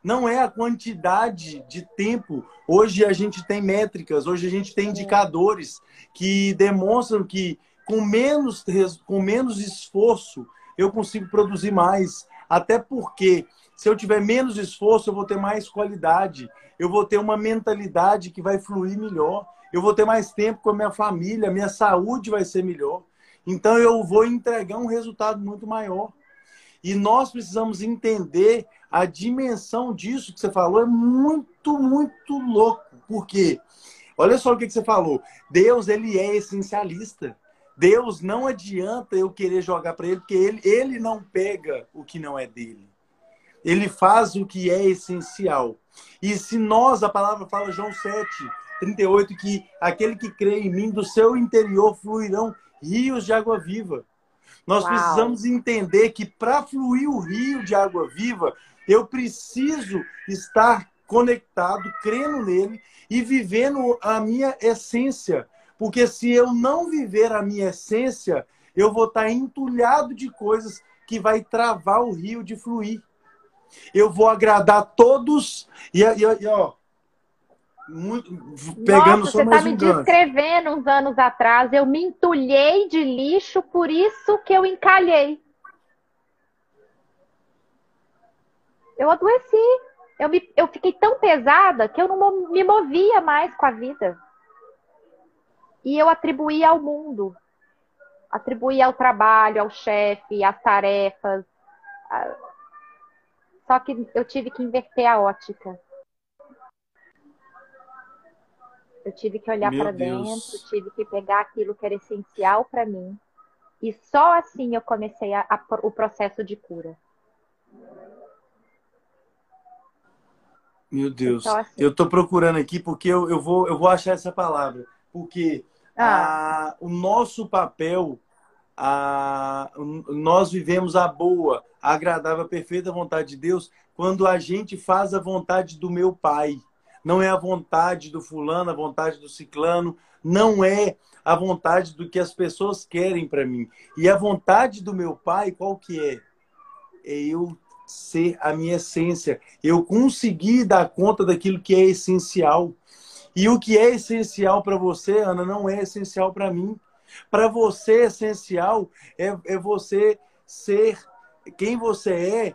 não é a quantidade de tempo. Hoje a gente tem métricas, hoje a gente tem indicadores que demonstram que com menos, com menos esforço eu consigo produzir mais. Até porque se eu tiver menos esforço, eu vou ter mais qualidade. Eu vou ter uma mentalidade que vai fluir melhor. Eu vou ter mais tempo com a minha família, minha saúde vai ser melhor. Então eu vou entregar um resultado muito maior. E nós precisamos entender a dimensão disso que você falou é muito, muito louco. Por quê? Olha só o que você falou. Deus, ele é essencialista. Deus não adianta eu querer jogar para ele, porque ele, ele não pega o que não é dele. Ele faz o que é essencial. E se nós, a palavra fala, João 7, 38, que aquele que crê em mim, do seu interior fluirão rios de água viva. Nós Uau. precisamos entender que para fluir o rio de água viva, eu preciso estar conectado, crendo nele e vivendo a minha essência. Porque se eu não viver a minha essência, eu vou estar entulhado de coisas que vai travar o rio de fluir. Eu vou agradar todos e, e, e ó, muito, pegando Nossa, só você mais tá um me gancho. descrevendo uns anos atrás. Eu me entulhei de lixo, por isso que eu encalhei. Eu adoeci. Eu, me, eu fiquei tão pesada que eu não me movia mais com a vida. E eu atribuía ao mundo. Atribuía ao trabalho, ao chefe, às tarefas. Só que eu tive que inverter a ótica. Eu tive que olhar para dentro, tive que pegar aquilo que era essencial para mim. E só assim eu comecei a- a- o processo de cura. Meu Deus. Assim. Eu tô procurando aqui porque eu, eu, vou, eu vou achar essa palavra. Porque Ah, a- o nosso papel, a, nós vivemos a boa, a agradável, a perfeita vontade de Deus quando a gente faz a vontade do meu Pai. Não é a vontade do fulano, a vontade do ciclano, não é a vontade do que as pessoas querem para mim. E a vontade do meu Pai, qual que é? É eu ser a minha essência, eu conseguir dar conta daquilo que é essencial. E o que é essencial para você, Ana, não é essencial para mim. Para você, essencial é, é você ser quem você é,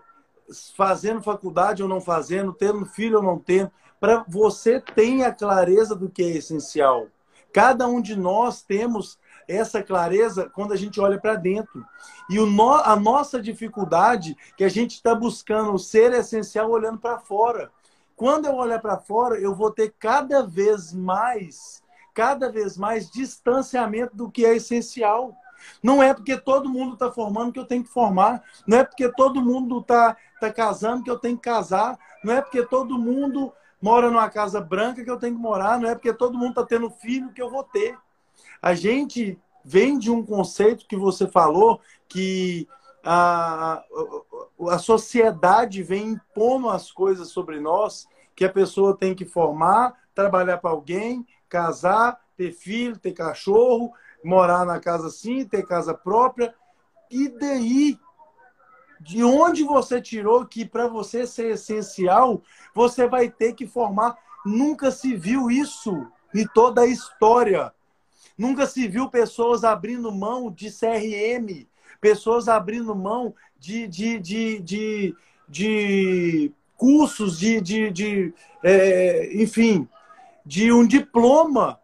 fazendo faculdade ou não fazendo, tendo filho ou não tendo. Para você tenha clareza do que é essencial. Cada um de nós temos essa clareza quando a gente olha para dentro. E o no, a nossa dificuldade que a gente está buscando ser essencial olhando para fora. Quando eu olhar para fora, eu vou ter cada vez mais, cada vez mais distanciamento do que é essencial. Não é porque todo mundo está formando que eu tenho que formar. Não é porque todo mundo está tá casando que eu tenho que casar. Não é porque todo mundo mora numa casa branca que eu tenho que morar. Não é porque todo mundo está tendo filho que eu vou ter. A gente vem de um conceito que você falou que a, a sociedade vem impondo as coisas sobre nós, que a pessoa tem que formar, trabalhar para alguém, casar, ter filho, ter cachorro, morar na casa assim, ter casa própria. E daí, de onde você tirou que para você ser essencial, você vai ter que formar? Nunca se viu isso em toda a história. Nunca se viu pessoas abrindo mão de CRM, pessoas abrindo mão de, de, de, de, de cursos, de, de, de é, enfim, de um diploma,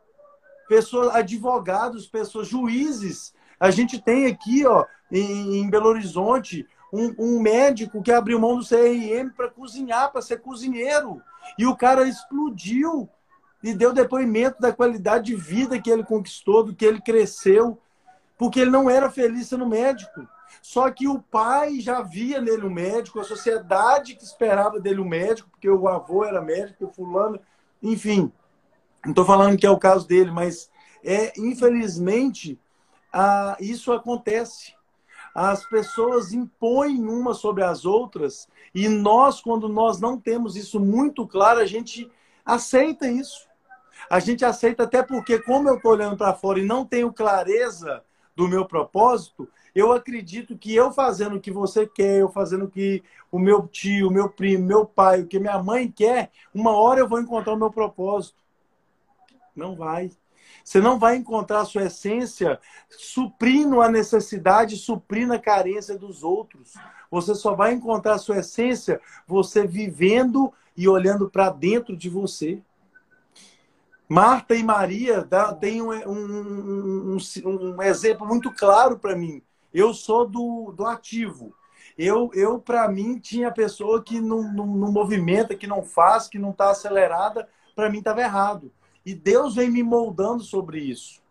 pessoas, advogados, pessoas, juízes. A gente tem aqui, ó, em, em Belo Horizonte, um, um, médico que abriu mão do CRM para cozinhar, para ser cozinheiro. E o cara explodiu e deu depoimento da qualidade de vida que ele conquistou, do que ele cresceu, porque ele não era feliz sendo médico. Só que o pai já via nele um médico, a sociedade que esperava dele um médico, porque o avô era médico, o fulano, enfim. Não estou falando que é o caso dele, mas é infelizmente ah, isso acontece. As pessoas impõem uma sobre as outras e nós, quando nós não temos isso muito claro, a gente aceita isso. A gente aceita até porque, como eu estou olhando para fora e não tenho clareza do meu propósito, eu acredito que eu fazendo o que você quer, eu fazendo o que o meu tio, o meu primo, meu pai, o que minha mãe quer, uma hora eu vou encontrar o meu propósito. Não vai. Você não vai encontrar a sua essência suprindo a necessidade, suprindo a carência dos outros. Você só vai encontrar a sua essência você vivendo e olhando para dentro de você. Marta e Maria têm um, um, um, um exemplo muito claro para mim. Eu sou do, do ativo. Eu, eu para mim, tinha pessoa que não, não, não movimenta, que não faz, que não está acelerada. Para mim, estava errado. E Deus vem me moldando sobre isso.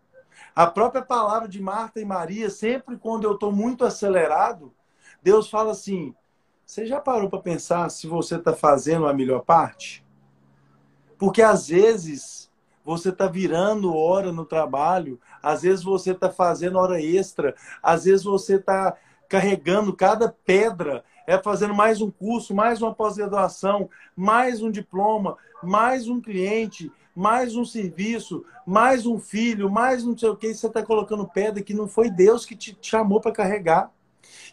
A própria palavra de Marta e Maria, sempre quando eu estou muito acelerado, Deus fala assim: Você já parou para pensar se você está fazendo a melhor parte? Porque às vezes você está virando hora no trabalho, às vezes você está fazendo hora extra, às vezes você está carregando cada pedra, é fazendo mais um curso, mais uma pós-graduação, mais um diploma, mais um cliente, mais um serviço, mais um filho, mais não sei o que, você está colocando pedra que não foi Deus que te chamou para carregar.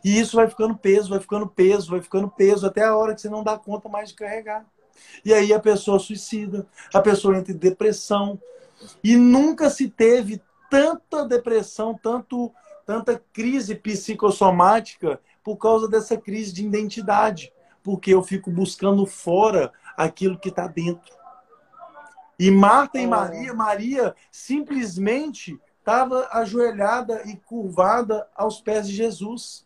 E isso vai ficando peso, vai ficando peso, vai ficando peso, até a hora que você não dá conta mais de carregar. E aí a pessoa suicida, a pessoa entra em depressão. E nunca se teve tanta depressão, tanto, tanta crise psicossomática por causa dessa crise de identidade. Porque eu fico buscando fora aquilo que está dentro. E Marta e Maria, Maria simplesmente estava ajoelhada e curvada aos pés de Jesus.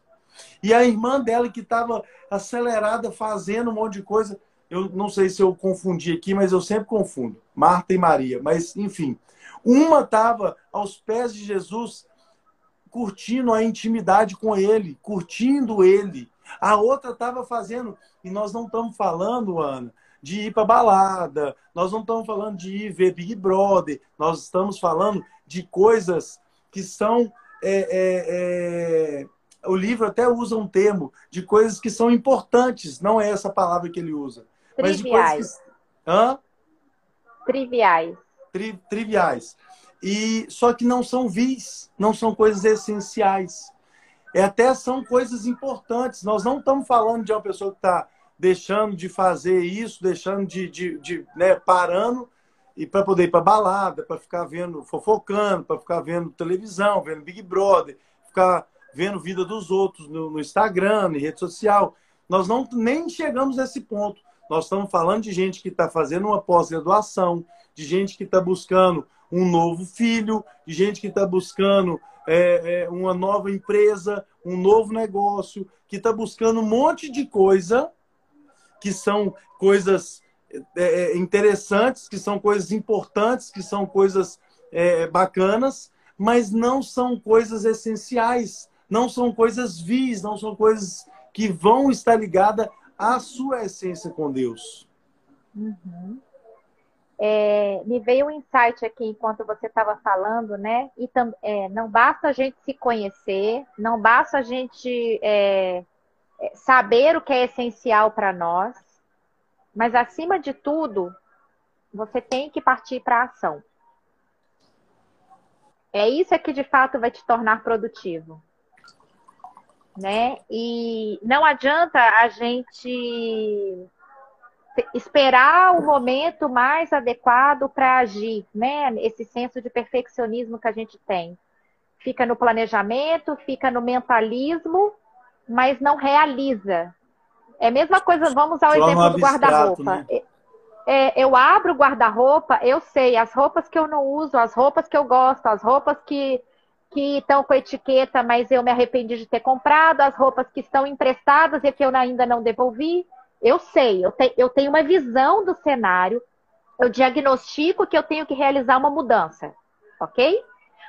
E a irmã dela, que estava acelerada, fazendo um monte de coisa, eu não sei se eu confundi aqui, mas eu sempre confundo. Marta e Maria. Mas, enfim. Uma estava aos pés de Jesus, curtindo a intimidade com ele, curtindo ele. A outra estava fazendo, e nós não estamos falando, Ana, de ir para balada, nós não estamos falando de ir ver Big Brother, nós estamos falando de coisas que são. É, é, é... O livro até usa um termo de coisas que são importantes, não é essa palavra que ele usa. Triviais. Que... Hã? Triviais. Tri... Triviais. E só que não são vis, não são coisas essenciais. É, até são coisas importantes. Nós não estamos falando de uma pessoa que está deixando de fazer isso, deixando de, de, de né, parando e para poder ir para balada, para ficar vendo, fofocando, para ficar vendo televisão, vendo Big Brother, ficar vendo vida dos outros no, no Instagram, em rede social. Nós não nem chegamos a esse ponto. Nós estamos falando de gente que está fazendo uma pós-graduação, de gente que está buscando um novo filho, de gente que está buscando é, é, uma nova empresa, um novo negócio, que está buscando um monte de coisa que são coisas é, é, interessantes, que são coisas importantes, que são coisas é, bacanas, mas não são coisas essenciais, não são coisas vis, não são coisas que vão estar ligadas à sua essência com Deus. Uhum é, me veio um insight aqui enquanto você estava falando, né? E é, não basta a gente se conhecer, não basta a gente é, saber o que é essencial para nós, mas acima de tudo, você tem que partir para a ação. É isso que de fato vai te tornar produtivo. Né? E não adianta a gente esperar o momento mais adequado para agir, né? Esse senso de perfeccionismo que a gente tem. Fica no planejamento, fica no mentalismo, mas não realiza. É a mesma coisa, vamos ao exemplo do guarda-roupa. Né? É, é, eu abro o guarda-roupa, eu sei as roupas que eu não uso, as roupas que eu gosto, as roupas que que estão com etiqueta, mas eu me arrependi de ter comprado, as roupas que estão emprestadas e que eu ainda não devolvi. Eu sei, eu, te, eu tenho uma visão do cenário, eu diagnostico que eu tenho que realizar uma mudança, ok?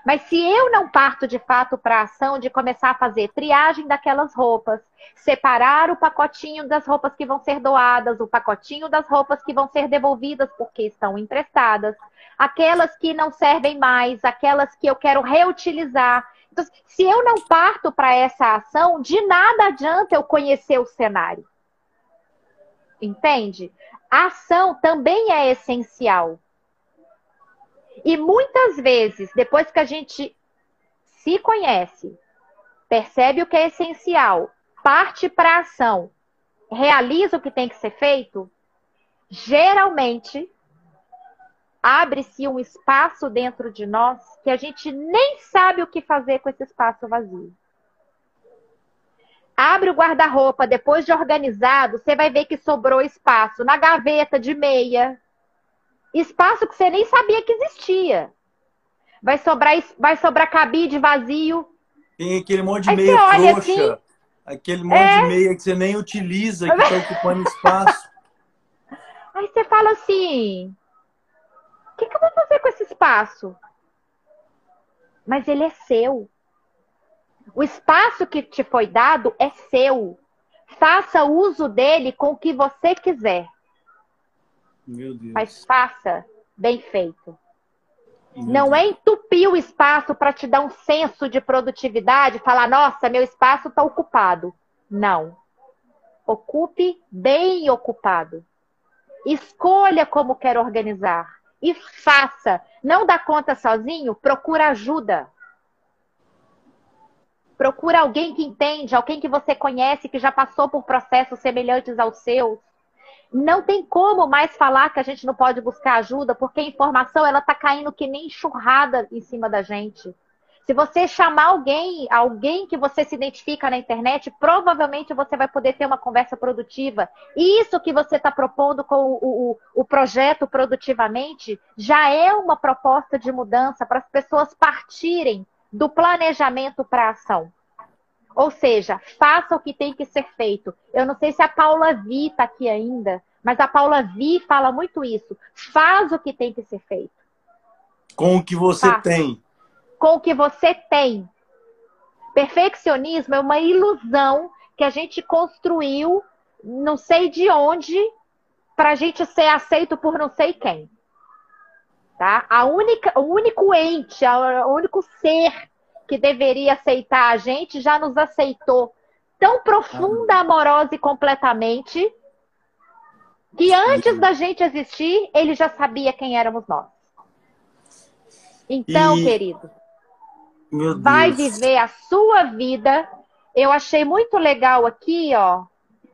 Mas se eu não parto de fato para a ação de começar a fazer triagem daquelas roupas, separar o pacotinho das roupas que vão ser doadas, o pacotinho das roupas que vão ser devolvidas porque estão emprestadas, aquelas que não servem mais, aquelas que eu quero reutilizar. Então, se eu não parto para essa ação, de nada adianta eu conhecer o cenário. Entende? A ação também é essencial. E muitas vezes, depois que a gente se conhece, percebe o que é essencial, parte para a ação, realiza o que tem que ser feito, geralmente abre-se um espaço dentro de nós que a gente nem sabe o que fazer com esse espaço vazio. Abre o guarda-roupa, depois de organizado, você vai ver que sobrou espaço na gaveta de meia. Espaço que você nem sabia que existia. Vai sobrar, vai sobrar cabide vazio. Tem aquele monte de meia frouxa. Assim, aquele monte é... de meia que você nem utiliza, que está ocupando espaço. Aí você fala assim: o que, que eu vou fazer com esse espaço? Mas ele é seu. O espaço que te foi dado é seu. Faça uso dele com o que você quiser. Meu Deus. Mas faça bem feito. Meu Não Deus. é entupir o espaço para te dar um senso de produtividade, falar, nossa, meu espaço está ocupado. Não. Ocupe bem ocupado. Escolha como quer organizar. E faça. Não dá conta sozinho? Procura ajuda. Procura alguém que entende, alguém que você conhece, que já passou por processos semelhantes aos seus. Não tem como mais falar que a gente não pode buscar ajuda, porque a informação ela tá caindo que nem enxurrada em cima da gente. Se você chamar alguém, alguém que você se identifica na internet, provavelmente você vai poder ter uma conversa produtiva. E isso que você está propondo com o, o, o, projeto Produtivamente já é uma proposta de mudança para as pessoas partirem do planejamento para a ação. Ou seja, faça o que tem que ser feito. Eu não sei se a Paula Vi está aqui ainda, Mas a Paula Vi fala muito isso. Faz o que tem que ser feito. Com o que você Faça. tem. Com o que você tem. Perfeccionismo é uma ilusão que a gente construiu, não sei de onde, para a gente ser aceito por não sei quem. Tá? A única, o único ente, o único ser que deveria aceitar a gente já nos aceitou tão profunda, amorosa e completamente que antes da gente existir, ele já sabia quem éramos nós. Então, E- querido, vai viver a sua vida. Eu achei muito legal aqui, ó.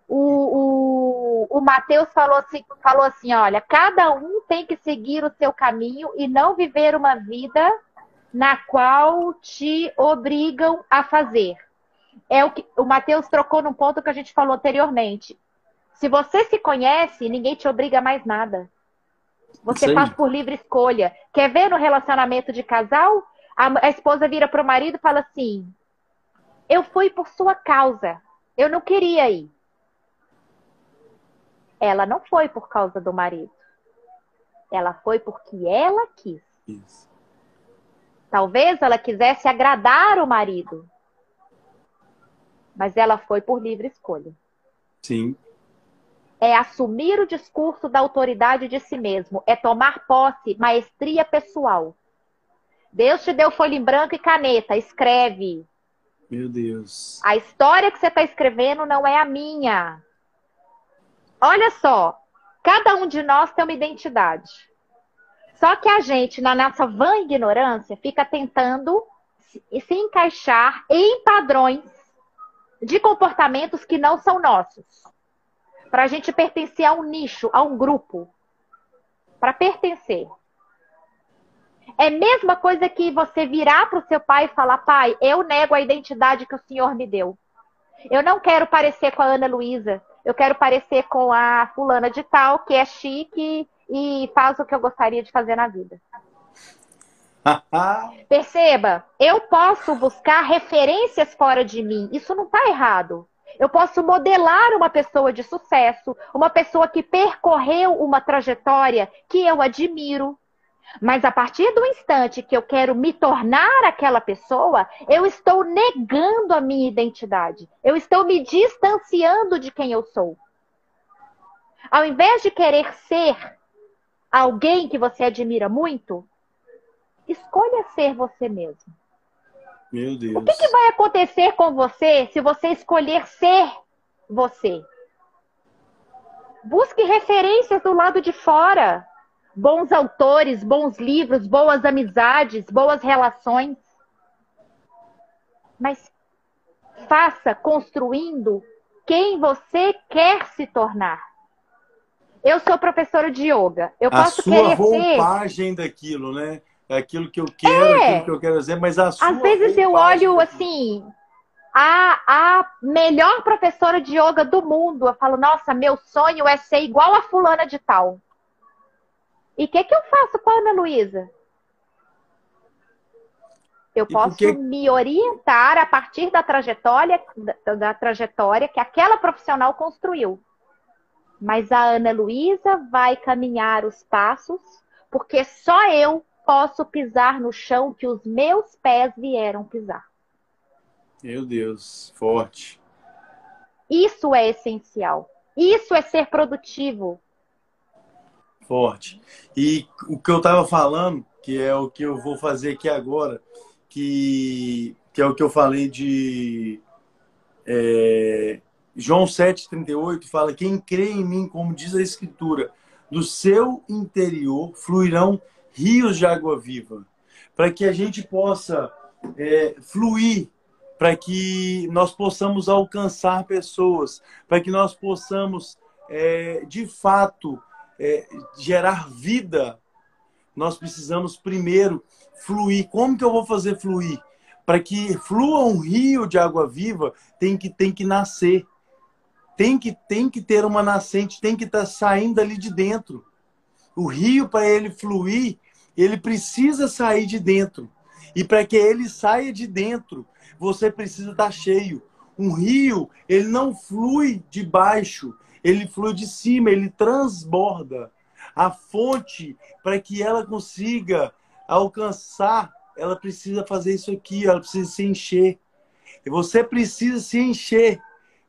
O, o, o Matheus falou assim, falou assim: olha, cada um tem que seguir o seu caminho e não viver uma vida na qual te obrigam a fazer. É o que o Matheus trocou num ponto que a gente falou anteriormente. Se você se conhece, ninguém te obriga a mais nada. Você aí. faz por livre escolha. Quer ver no relacionamento de casal? A, a esposa vira pro marido e fala assim: Eu fui por sua causa. Eu não queria ir. Ela não foi por causa do marido. Ela foi porque ela quis. Isso. Talvez ela quisesse agradar o marido. Mas ela foi por livre escolha. Sim. É assumir o discurso da autoridade de si mesmo. É tomar posse, maestria pessoal. Deus te deu folha em branco e caneta. Escreve. Meu Deus. A história que você está escrevendo não é a minha. Olha só, cada um de nós tem uma identidade. Só que a gente, na nossa vã ignorância, fica tentando se encaixar em padrões de comportamentos que não são nossos. Para a gente pertencer a um nicho, a um grupo. Para pertencer. É a mesma coisa que você virar para o seu pai e falar: pai, eu nego a identidade que o senhor me deu. Eu não quero parecer com a Ana Luísa. Eu quero parecer com a fulana de tal, que é chique e faz o que eu gostaria de fazer na vida. Perceba, eu posso buscar referências fora de mim. Isso não está errado. Eu posso modelar uma pessoa de sucesso, uma pessoa que percorreu uma trajetória que eu admiro. Mas a partir do instante que eu quero me tornar aquela pessoa, eu estou negando a minha identidade. Eu estou me distanciando de quem eu sou. Ao invés de querer ser alguém que você admira muito, escolha ser você mesmo. Meu Deus. O que, que vai acontecer com você se você escolher ser você? Busque referências do lado de fora. Bons autores, bons livros, boas amizades, boas relações. Mas faça construindo quem você quer se tornar. Eu sou professora de yoga. Eu a posso sua querer ser. roupagem daquilo, né? É aquilo que eu quero, É. aquilo que eu quero dizer, mas a sua Às vezes eu olho daquilo. assim, a, a melhor professora de yoga do mundo. Eu falo, nossa, meu sonho é ser igual a fulana de tal. E o que, que eu faço com a Ana Luísa? Eu E posso por que- me orientar a partir da trajetória, da, da trajetória que aquela profissional construiu. Mas a Ana Luísa vai caminhar os passos, porque só eu posso pisar no chão que os meus pés vieram pisar. Meu Deus, forte. Isso é essencial. Isso é ser produtivo. Forte. E o que eu estava falando, que é o que eu vou fazer aqui agora, que, que é o que eu falei de é, João 7,38, fala: Quem crê em mim, como diz a Escritura, do seu interior fluirão rios de água viva. Para que a gente possa é, fluir, para que nós possamos alcançar pessoas, para que nós possamos, é, de fato, é, gerar vida, nós precisamos primeiro fluir. Como que eu vou fazer fluir? Para que flua um rio de água viva, tem que, tem que nascer. Tem que, tem que ter uma nascente, tem que estar saindo ali de dentro. O rio, para ele fluir, ele precisa sair de dentro. E para que ele saia de dentro, você precisa estar cheio. Um rio, ele não flui de baixo, ele flui de cima, ele transborda. A fonte, para que ela consiga alcançar, ela precisa fazer isso aqui, ela precisa se encher. E você precisa se encher.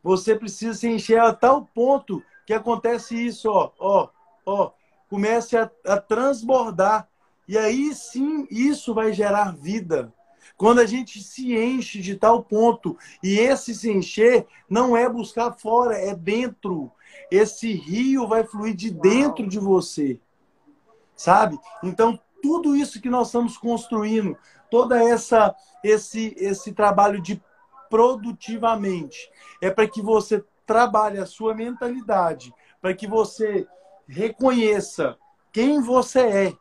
Você precisa se encher a tal ponto que acontece isso, ó, ó, ó, comece a, a transbordar. E aí sim, isso vai gerar vida. Quando a gente se enche de tal ponto, e esse se encher não é buscar fora, é dentro. Esse rio vai fluir de dentro de você. Sabe? Então, tudo isso que nós estamos construindo, toda essa esse esse trabalho de produtivamente, é para que você trabalhe a sua mentalidade, para que você reconheça quem você é,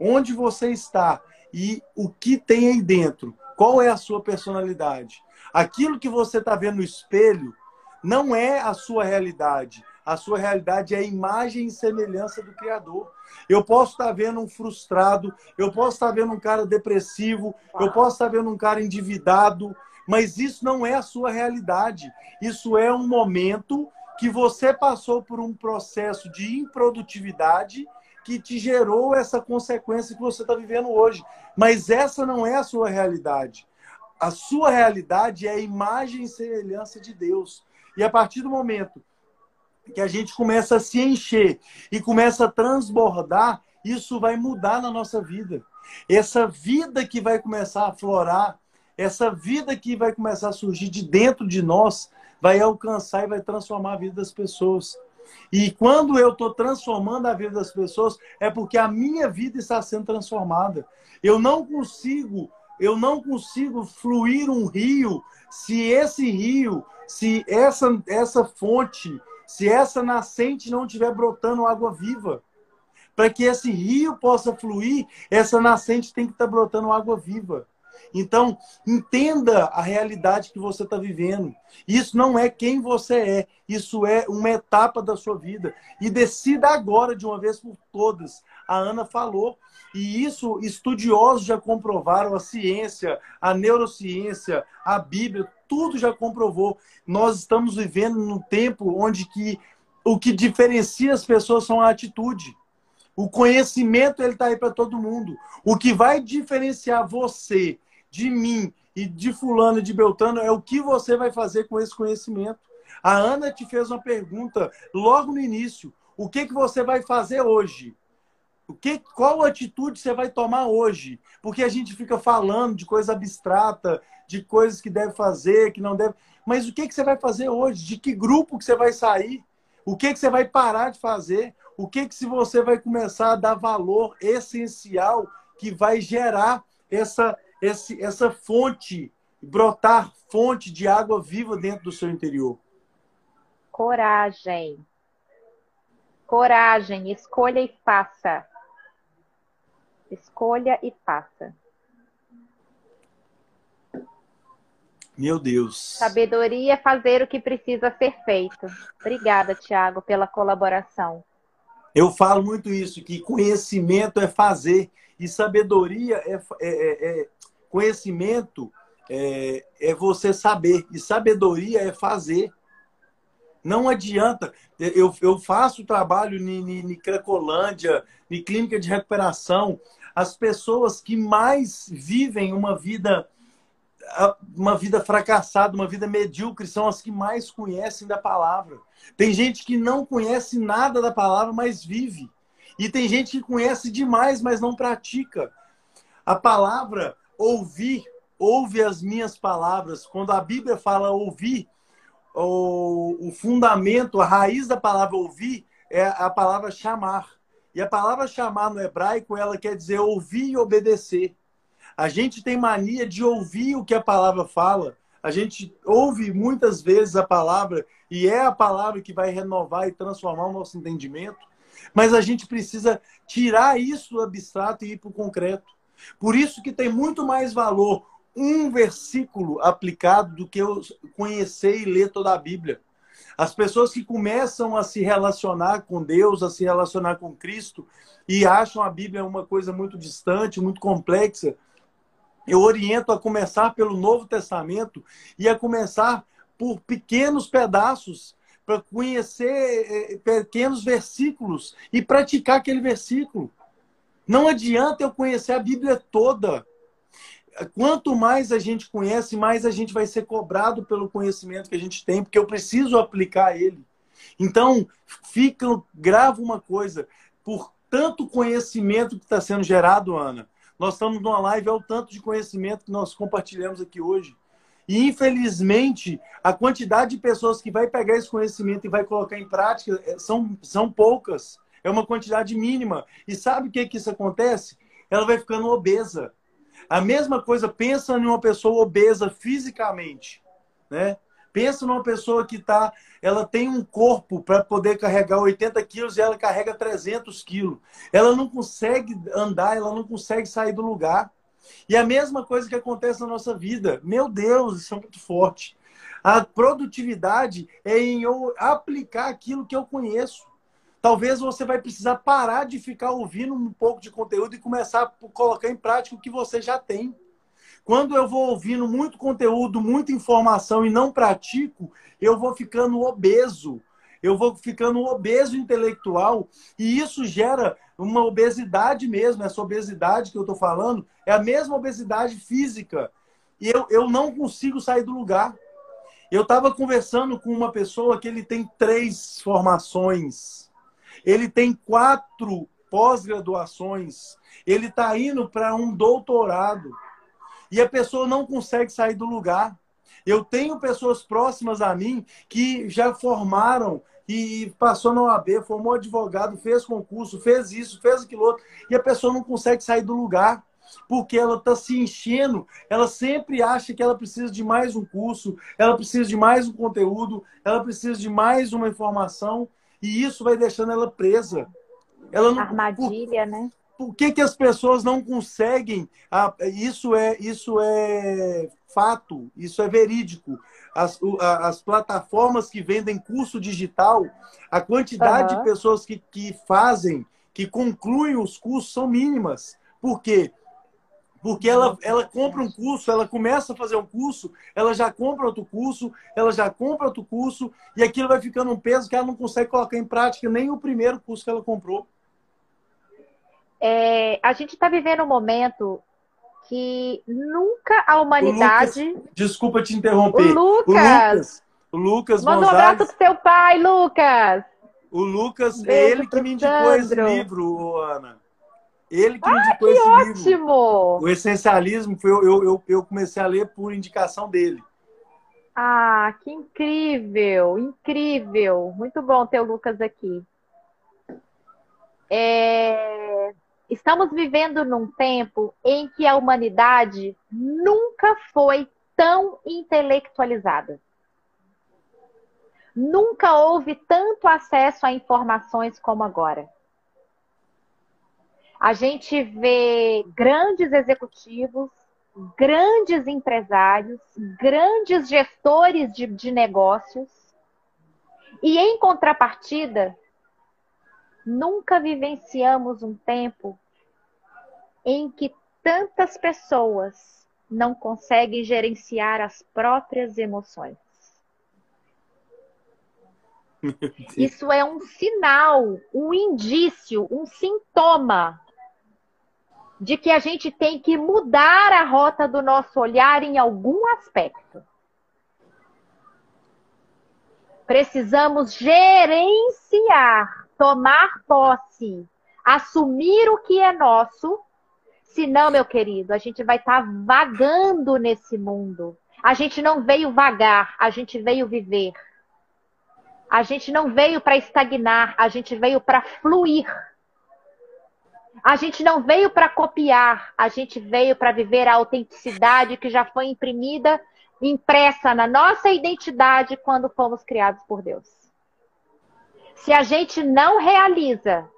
onde você está e o que tem aí dentro. Qual é a sua personalidade? Aquilo que você está vendo no espelho não é a sua realidade. A sua realidade é a imagem e semelhança do Criador. Eu posso estar tá vendo um frustrado, eu posso estar tá vendo um cara depressivo, eu posso estar tá vendo um cara endividado, mas isso não é a sua realidade. Isso é um momento que você passou por um processo de improdutividade que te gerou essa consequência que você está vivendo hoje. Mas essa não é a sua realidade. A sua realidade é a imagem e semelhança de Deus. E a partir do momento que a gente começa a se encher e começa a transbordar, isso vai mudar na nossa vida. Essa vida que vai começar a florar, essa vida que vai começar a surgir de dentro de nós, vai alcançar e vai transformar a vida das pessoas. E quando eu estou transformando a vida das pessoas, é porque a minha vida está sendo transformada. Eu não consigo, eu não consigo fluir um rio se esse rio, se essa, essa fonte, se essa nascente não estiver brotando água viva. Para que esse rio possa fluir, essa nascente tem que estar tá brotando água viva. Então, entenda a realidade que você está vivendo. Isso não é quem você é, isso é uma etapa da sua vida. E decida agora, de uma vez por todas. A Ana falou, e isso estudiosos já comprovaram, a ciência, a neurociência, a Bíblia, tudo já comprovou. Nós estamos vivendo num tempo onde que o que diferencia as pessoas são a atitude. O conhecimento ele está aí para todo mundo. O que vai diferenciar você de mim e de fulano e de Beltrano é o que você vai fazer com esse conhecimento. A Ana te fez uma pergunta logo no início. O que, que você vai fazer hoje? O que, qual atitude você vai tomar hoje? Porque a gente fica falando de coisa abstrata, de coisas que deve fazer, que não deve. Mas o que, que você vai fazer hoje? De que grupo que você vai sair? O que, que você vai parar de fazer? O que, que se você vai começar a dar valor essencial que vai gerar essa esse, essa fonte, brotar fonte de água viva dentro do seu interior? Coragem. Coragem, escolha e faça. Escolha e faça. Meu Deus. Sabedoria é fazer o que precisa ser feito. Obrigada, Tiago, pela colaboração. Eu falo muito isso, que conhecimento é fazer e sabedoria é, é, é, é Conhecimento é, é você saber, e sabedoria é fazer. Não adianta. Eu, eu faço trabalho em Cracolândia, em clínica de recuperação. As pessoas que mais vivem uma vida uma vida fracassada, uma vida medíocre, são as que mais conhecem da palavra. Tem gente que não conhece nada da palavra, mas vive. E tem gente que conhece demais, mas não pratica. A palavra, ouvir, ouve as minhas palavras. Quando a Bíblia fala ouvir, o, o fundamento, a raiz da palavra ouvir é a palavra chamar. E a palavra chamar no hebraico, ela quer dizer ouvir e obedecer. A gente tem mania de ouvir o que a palavra fala. A gente ouve muitas vezes a palavra e é a palavra que vai renovar e transformar o nosso entendimento. Mas a gente precisa tirar isso do abstrato e ir para o concreto. Por isso que tem muito mais valor um versículo aplicado do que eu conhecer e ler toda a Bíblia. As pessoas que começam a se relacionar com Deus, a se relacionar com Cristo e acham a Bíblia uma coisa muito distante, muito complexa, eu oriento a começar pelo Novo Testamento e a começar por pequenos pedaços para conhecer eh, pequenos versículos e praticar aquele versículo. Não adianta eu conhecer a Bíblia toda. Quanto mais a gente conhece, mais a gente vai ser cobrado pelo conhecimento que a gente tem, porque eu preciso aplicar ele. Então, fica, grava uma coisa, por tanto conhecimento que está sendo gerado, Ana, nós estamos numa live, é o tanto de conhecimento que nós compartilhamos aqui hoje. E, infelizmente, a quantidade de pessoas que vai pegar esse conhecimento e vai colocar em prática é, são, são poucas. É uma quantidade mínima. E sabe o que, que isso acontece? Ela vai ficando obesa. A mesma coisa, pensa em uma pessoa obesa fisicamente. Né? Pensa numa pessoa que tá, ela tem um corpo para poder carregar 80 quilos e ela carrega 300 quilos. Ela não consegue andar, ela não consegue sair do lugar. E a mesma coisa que acontece na nossa vida. Meu Deus, isso é muito forte. A produtividade é em eu aplicar aquilo que eu conheço. Talvez você vai precisar parar de ficar ouvindo um pouco de conteúdo e começar a colocar em prática o que você já tem. Quando eu vou ouvindo muito conteúdo, muita informação e não pratico, eu vou ficando obeso. Eu vou ficando obeso intelectual e isso gera uma obesidade mesmo, essa obesidade que eu estou falando, é a mesma obesidade física. E eu, eu não consigo sair do lugar. Eu estava conversando com uma pessoa que ele tem três formações, ele tem quatro pós-graduações, ele está indo para um doutorado. E a pessoa não consegue sair do lugar. Eu tenho pessoas próximas a mim que já formaram e passou na OAB, formou advogado, fez concurso, fez isso, fez aquilo outro, e a pessoa não consegue sair do lugar porque ela está se enchendo, ela sempre acha que ela precisa de mais um curso, ela precisa de mais um conteúdo, ela precisa de mais uma informação, e isso vai deixando ela presa. Ela não, Armadilha, por, né? Por que, que as pessoas não conseguem? Ah, isso é isso é fato, isso é verídico as, as plataformas que vendem curso digital, a quantidade uhum. de pessoas que, que fazem, que concluem os cursos são mínimas. Por quê? Porque ela, ela compra um curso, ela começa a fazer um curso, ela já compra outro curso, ela já compra outro curso, e aquilo vai ficando um peso que ela não consegue colocar em prática nem o primeiro curso que ela comprou. É, a gente está vivendo um momento que nunca a humanidade. Lucas, desculpa te interromper. O Lucas. O Lucas, Manda um abraço pro seu pai, Lucas. O Lucas, Beijo é ele que me indicou Sandro. esse livro, Ana. Ele que me indicou ah, que esse ótimo. livro. O Essencialismo, foi, eu, eu, eu comecei a ler por indicação dele. Ah, que incrível, incrível. Muito bom ter o Lucas aqui. É... Estamos vivendo num tempo em que a humanidade nunca foi tão intelectualizada. Nunca houve tanto acesso a informações como agora. A gente vê grandes executivos, grandes empresários, grandes gestores de, de negócios, e em contrapartida, Nunca vivenciamos um tempo em que tantas pessoas não conseguem gerenciar as próprias emoções. Isso é um sinal, um indício, um sintoma de que a gente tem que mudar a rota do nosso olhar em algum aspecto. Precisamos gerenciar tomar posse, assumir o que é nosso. Senão, meu querido, a gente vai estar tá vagando nesse mundo. A gente não veio vagar, a gente veio viver. A gente não veio para estagnar, a gente veio para fluir. A gente não veio para copiar, a gente veio para viver a autenticidade que já foi imprimida, impressa na nossa identidade quando fomos criados por Deus. Se a gente não realiza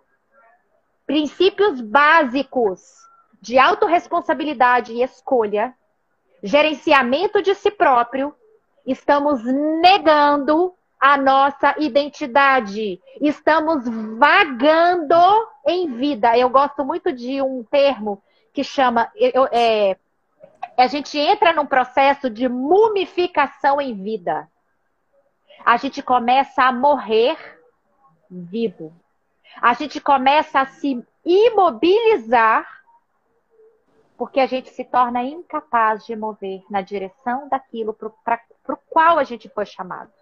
princípios básicos de autorresponsabilidade e escolha, gerenciamento de si próprio, estamos negando a nossa identidade. Estamos vagando em vida. Eu gosto muito de um termo que chama. Eu, é, a gente entra num processo de mumificação em vida. A gente começa a morrer vivo. A gente começa a se imobilizar porque a gente se torna incapaz de mover na direção daquilo para o qual a gente foi chamado.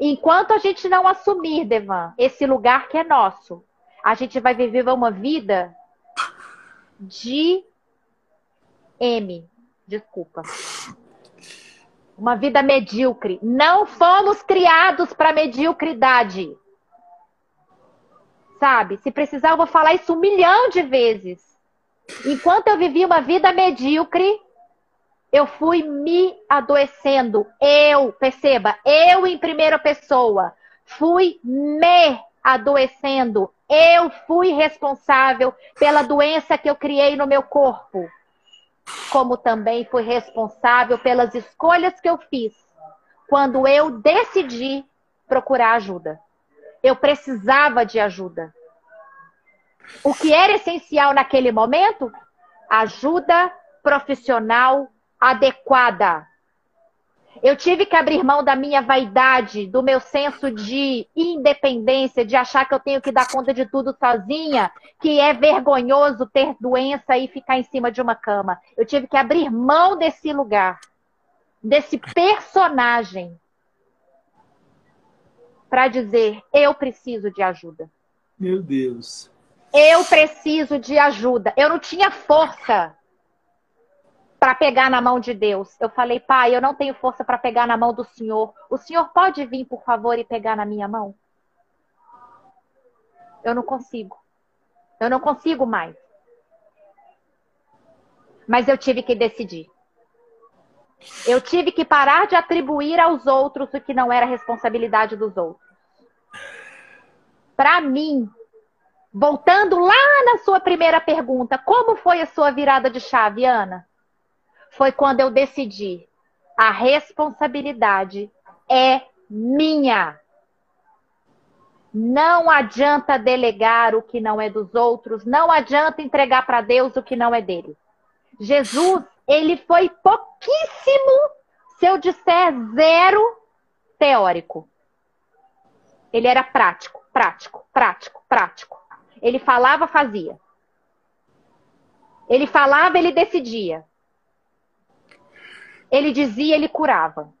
Enquanto a gente não assumir, Devan, esse lugar que é nosso, a gente vai viver uma vida de M. Desculpa. Uma vida medíocre. Não fomos criados para mediocridade. Sabe? Se precisar, eu vou falar isso um milhão de vezes. Enquanto eu vivi uma vida medíocre, eu fui me adoecendo. Eu, perceba, eu em primeira pessoa, fui me adoecendo. Eu fui responsável pela doença que eu criei no meu corpo. Como também fui responsável pelas escolhas que eu fiz quando eu decidi procurar ajuda. Eu precisava de ajuda. O que era essencial naquele momento? Ajuda profissional adequada. Eu tive que abrir mão da minha vaidade, do meu senso de independência, de achar que eu tenho que dar conta de tudo sozinha, que é vergonhoso ter doença e ficar em cima de uma cama. Eu tive que abrir mão desse lugar, desse personagem, para dizer: eu preciso de ajuda. Meu Deus. Eu preciso de ajuda. Eu não tinha força para pegar na mão de Deus. Eu falei, pai, eu não tenho força para pegar na mão do Senhor. O Senhor pode vir, por favor, e pegar na minha mão? Eu não consigo. Eu não consigo mais. Mas eu tive que decidir. Eu tive que parar de atribuir aos outros o que não era responsabilidade dos outros. Para mim, voltando lá na sua primeira pergunta, como foi a sua virada de chave, Ana? Foi quando eu decidi. A responsabilidade é minha. Não adianta delegar o que não é dos outros, não adianta entregar para Deus o que não é dele. Jesus, ele foi pouquíssimo, se eu disser zero, teórico. Ele era prático, prático, prático, prático. Ele falava, fazia. Ele falava, ele decidia. Ele dizia, ele curava.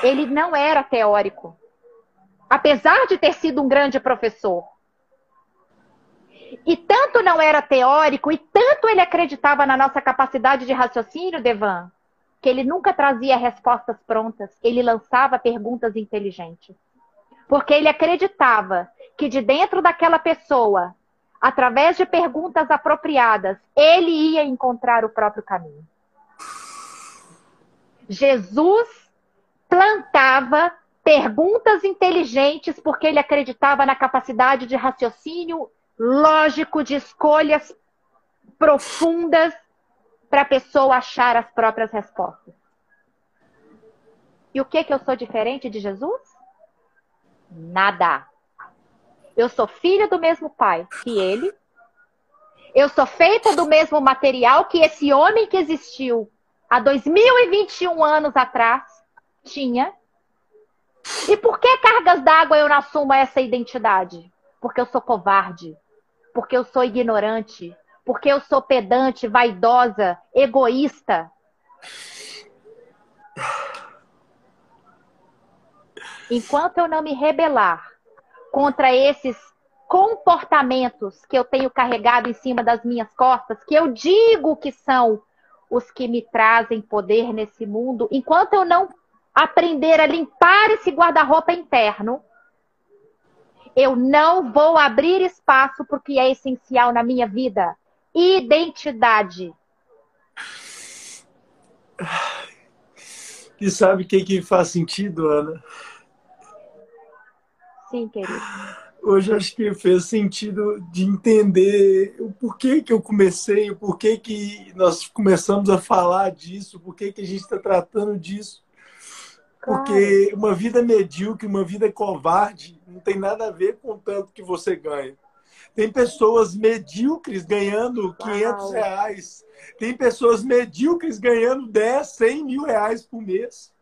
Ele não era teórico. Apesar de ter sido um grande professor. E tanto não era teórico, e tanto ele acreditava na nossa capacidade de raciocínio, Devan, que ele nunca trazia respostas prontas, ele lançava perguntas inteligentes. Porque ele acreditava que de dentro daquela pessoa através de perguntas apropriadas, ele ia encontrar o próprio caminho. Jesus plantava perguntas inteligentes porque ele acreditava na capacidade de raciocínio lógico, de escolhas profundas para a pessoa achar as próprias respostas. E o que que eu sou diferente de Jesus? Nada. Eu sou filha do mesmo pai que ele. Eu sou feita do mesmo material que esse homem que existiu há 2021 anos atrás tinha. E por que cargas d'água eu não assumo essa identidade? Porque eu sou covarde, porque eu sou ignorante, porque eu sou pedante, vaidosa, egoísta. Enquanto eu não me rebelar contra esses comportamentos que eu tenho carregado em cima das minhas costas, que eu digo que são os que me trazem poder nesse mundo, enquanto eu não aprender a limpar esse guarda-roupa interno, eu não vou abrir espaço para o que é essencial na minha vida: identidade. E sabe o que, que faz sentido, Ana? Sim, querido. Hoje acho que fez sentido de entender o porquê que eu comecei, o porquê que nós começamos a falar disso, o porquê que a gente está tratando disso. Porque uma vida medíocre, uma vida covarde, não tem nada a ver com o tanto que você ganha. Tem pessoas medíocres ganhando 500 reais, Tem pessoas medíocres ganhando 10, 100 mil reais por mês.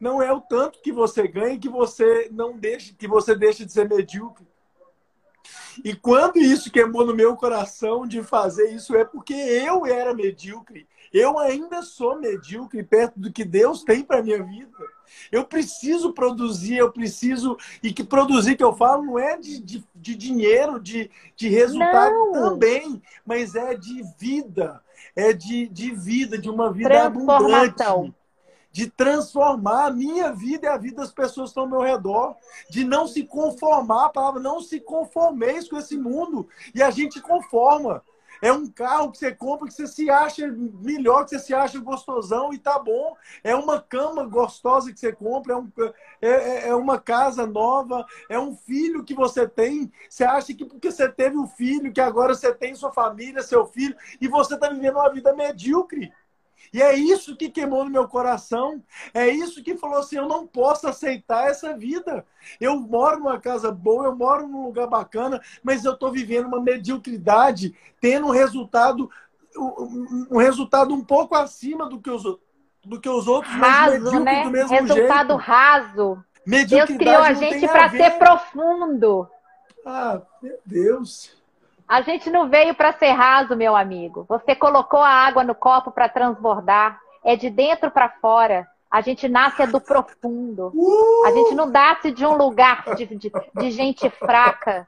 Não é o tanto que você ganha que você não deixe, que você deixe de ser medíocre. E quando isso queimou no meu coração de fazer isso, é porque eu era medíocre. Eu ainda sou medíocre perto do que Deus tem para minha vida. Eu preciso produzir, eu preciso. E que produzir que eu falo não é de, de, de dinheiro, de, de resultado Não. também, mas é de vida. É de, de vida, de uma vida abundante. De transformar a minha vida e a vida das pessoas que estão ao meu redor, de não se conformar, a palavra não se conformeis com esse mundo, e a gente conforma. É um carro que você compra que você se acha melhor, que você se acha gostosão e tá bom. É uma cama gostosa que você compra, é, um, é, é- é uma casa nova, é um filho que você tem. Você acha que porque você teve um filho, que agora você tem sua família, seu filho, e você tá vivendo uma vida medíocre. E é isso que queimou no meu coração. É isso que falou assim: eu não posso aceitar essa vida. Eu moro numa casa boa, eu moro num lugar bacana, mas eu estou vivendo uma mediocridade, tendo um resultado, um, resultado um pouco acima do que os, do que os outros, mas Raso, medíocre né? do mesmo Resultado jeito. raso. Deus criou a gente para ser profundo. Ah, meu Deus. A gente não veio para ser raso, meu amigo. Você colocou a água no copo para transbordar. É de dentro para fora. A gente nasce é do profundo. Uh! A gente não nasce de um lugar de, de, de gente fraca.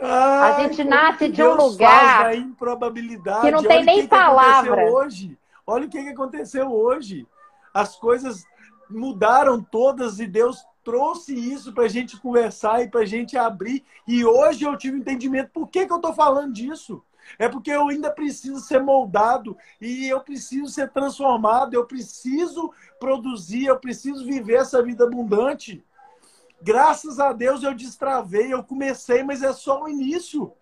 Ai, gente como nasce que de um Deus lugar que não Olha tem o nem que que palavra. hoje. Olha o que que aconteceu hoje. As coisas mudaram todas e Deus trouxe isso para a gente conversar e para a gente abrir. E hoje eu tive entendimento por que, que eu estou falando disso. É porque eu ainda preciso ser moldado e eu preciso ser transformado, eu preciso produzir, eu preciso viver essa vida abundante. Graças a Deus eu destravei, eu comecei, mas é só o início.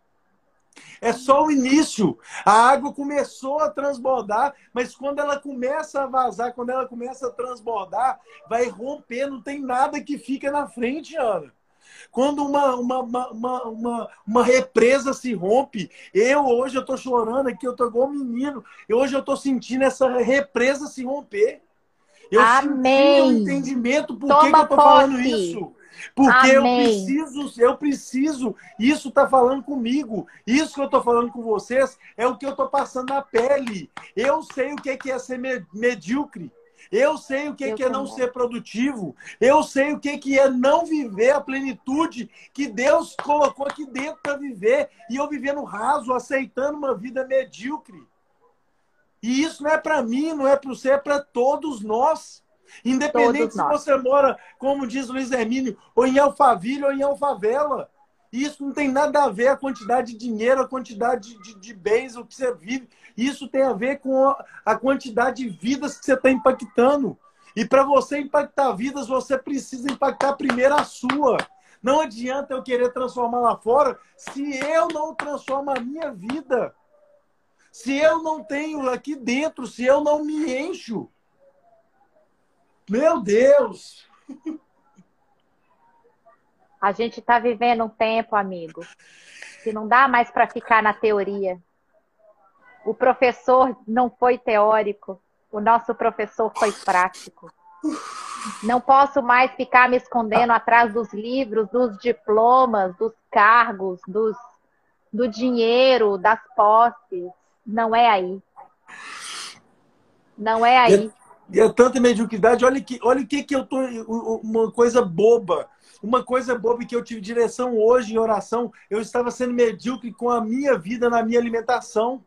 É só o início. A água começou a transbordar, mas quando ela começa a vazar, quando ela começa a transbordar, vai romper, não tem nada que fica na frente, Ana. Quando uma, uma, uma, uma, uma, represa se rompe, eu hoje eu tô chorando aqui, eu tô igual um menino. Eu, hoje eu tô sentindo essa represa se romper. Eu Amém. senti o entendimento por que, Toma que eu tô falando isso. Porque eu Amém. preciso, eu preciso, isso está falando comigo. Isso que eu estou falando com vocês é o que eu estou passando na pele. Eu sei o que é ser me- medíocre. Eu sei o que, Eu que é não ser produtivo. Eu sei o que, que é não viver a plenitude que Deus colocou aqui dentro para viver. E eu vivendo raso, aceitando uma vida medíocre. E isso não é para mim, não é para você, é para todos nós. Independente se você mora, como diz Luiz Hermínio, ou em Alphaville ou em Alfavela. Isso não tem nada a ver a quantidade de dinheiro, a quantidade de, de bens, o que você vive. Isso tem a ver com a, a quantidade de vidas que você está impactando. E para você impactar vidas, você precisa impactar primeiro a sua. Não adianta eu querer transformar lá fora se eu não transformo a minha vida. Se eu não tenho aqui dentro, se eu não me encho. Meu Deus! A gente está vivendo um tempo, amigo, que não dá mais para ficar na teoria. O professor não foi teórico, o nosso professor foi prático. Não posso mais ficar me escondendo atrás dos livros, dos diplomas, dos cargos, dos, do dinheiro, das posses. Não é aí. Não é aí. E é tanta mediocridade. Olha, que, olha o que, que eu tô. Uma coisa boba. Uma coisa boba que eu tive direção hoje em oração. Eu estava sendo medíocre com a minha vida na minha alimentação.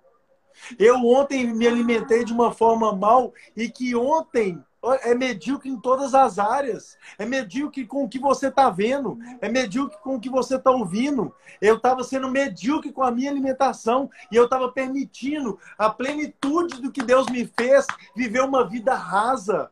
Eu ontem me alimentei de uma forma mal e que ontem é medíocre em todas as áreas. É medíocre com o que você está vendo. É medíocre com o que você está ouvindo. Eu estava sendo medíocre com a minha alimentação e eu estava permitindo a plenitude do que Deus me fez viver uma vida rasa.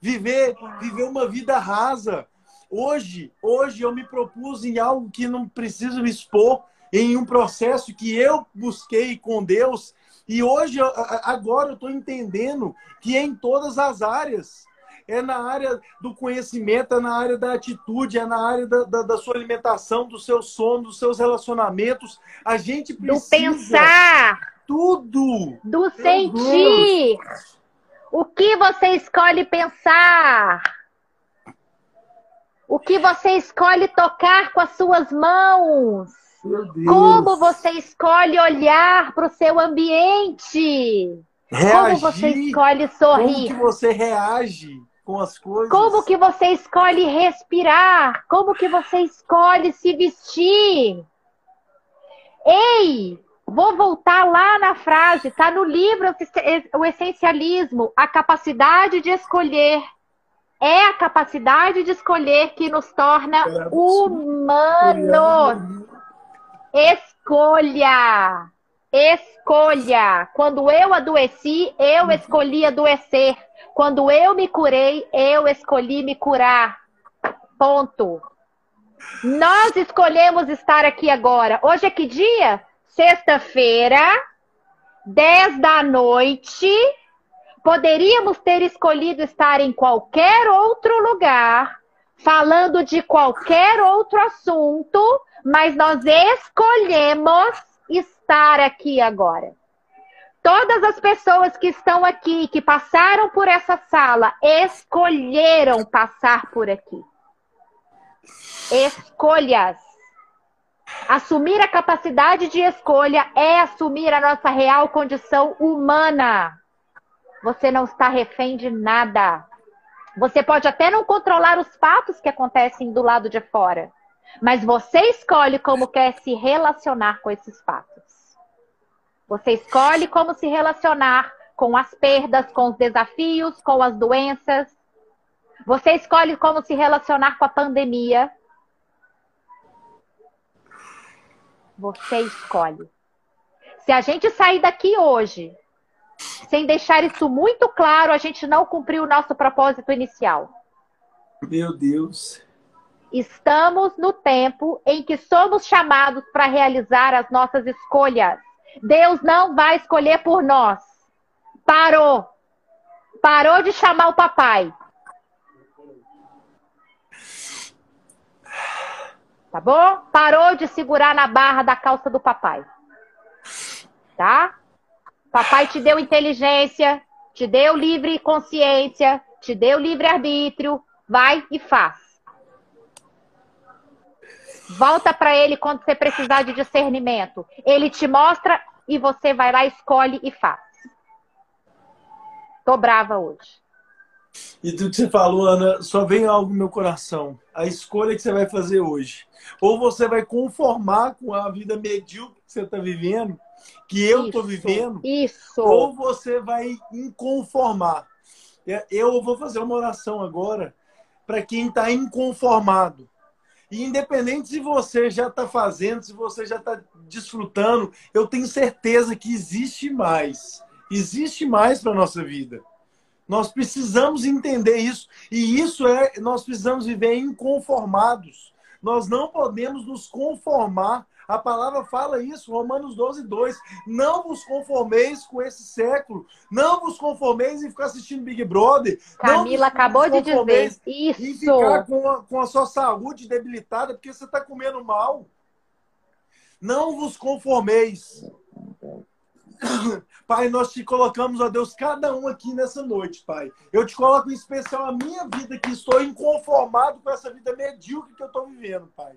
Viver, viver uma vida rasa. Hoje, hoje eu me propus em algo que não preciso me expor, em um processo que eu busquei com Deus. E hoje, agora eu estou entendendo que é em todas as áreas. É na área do conhecimento, é na área da atitude, é na área da, da, da sua alimentação, do seu sono, dos seus relacionamentos. A gente precisa. Do pensar. tudo. Do sentir. O que você escolhe pensar? O que você escolhe tocar com as suas mãos? Como você escolhe olhar para o seu ambiente? Reagir, como você escolhe sorrir? Como que você reage com as coisas? Como que você escolhe respirar? Como que você escolhe se vestir? Ei, vou voltar lá na frase, tá no livro O Essencialismo, a capacidade de escolher. É a capacidade de escolher que nos torna humanos. Escolha. Escolha. Quando eu adoeci, eu escolhi adoecer. Quando eu me curei, eu escolhi me curar. Ponto. Nós escolhemos estar aqui agora. Hoje é que dia? Sexta-feira, 10 da noite. Poderíamos ter escolhido estar em qualquer outro lugar, falando de qualquer outro assunto, mas nós escolhemos estar aqui agora. Todas as pessoas que estão aqui, que passaram por essa sala, escolheram passar por aqui. Escolhas. Assumir a capacidade de escolha é assumir a nossa real condição humana. Você não está refém de nada. Você pode até não controlar os fatos que acontecem do lado de fora, mas você escolhe como quer se relacionar com esses fatos. Você escolhe como se relacionar com as perdas, com os desafios, com as doenças. Você escolhe como se relacionar com a pandemia. Você escolhe. Se a gente sair daqui hoje sem deixar isso muito claro, a gente não cumpriu o nosso propósito inicial. Meu Deus. Estamos no tempo em que somos chamados para realizar as nossas escolhas. Deus não vai escolher por nós. Parou. Parou de chamar o papai. Tá bom? Parou de segurar na barra da calça do papai. Tá? Papai te deu inteligência, te deu livre consciência, te deu livre arbítrio. Vai e faz. Volta para ele quando você precisar de discernimento. Ele te mostra e você vai lá, escolhe e faz. Tô brava hoje. E tudo que você falou, Ana, só vem algo no meu coração. A escolha que você vai fazer hoje. Ou você vai conformar com a vida medíocre que você está vivendo, que eu estou vivendo. Isso. Ou você vai inconformar. É, eu vou fazer uma oração agora para quem está inconformado. E independente se você já está fazendo, se você já está desfrutando, eu tenho certeza que existe mais. Existe mais para a nossa vida. Nós precisamos entender isso. E isso é, nós precisamos viver inconformados. Nós não podemos nos conformar. A palavra fala isso, Romanos 12, 2. Não vos conformeis com esse século. Não vos conformeis em ficar assistindo Big Brother. Camila acabou de dizer isso. Em ficar com a, com a sua saúde debilitada porque você está comendo mal. Não vos conformeis. Pai, nós te colocamos, ó Deus, cada um aqui nessa noite, Pai. Eu te coloco em especial a minha vida, que estou inconformado com essa vida medíocre que eu estou vivendo, Pai.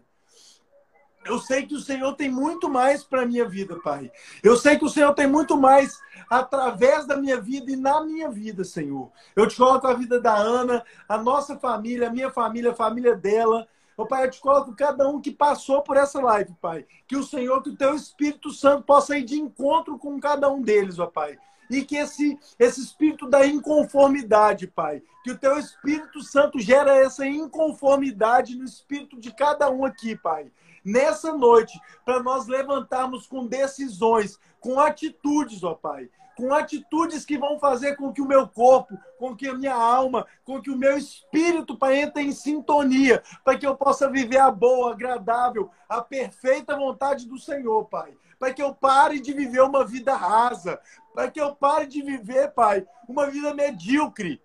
Eu sei que o Senhor tem muito mais para a minha vida, Pai. Eu sei que o Senhor tem muito mais através da minha vida e na minha vida, Senhor. Eu te coloco a vida da Ana, a nossa família, a minha família, a família dela. Ô, Pai, eu te coloco cada um que passou por essa live, Pai. Que o Senhor, que o Teu Espírito Santo possa ir de encontro com cada um deles, ó Pai. E que esse, esse espírito da inconformidade, Pai, que o Teu Espírito Santo gera essa inconformidade no espírito de cada um aqui, Pai nessa noite, para nós levantarmos com decisões, com atitudes, ó Pai. Com atitudes que vão fazer com que o meu corpo, com que a minha alma, com que o meu espírito, Pai, entre em sintonia, para que eu possa viver a boa, agradável, a perfeita vontade do Senhor, Pai. Para que eu pare de viver uma vida rasa, para que eu pare de viver, Pai, uma vida medíocre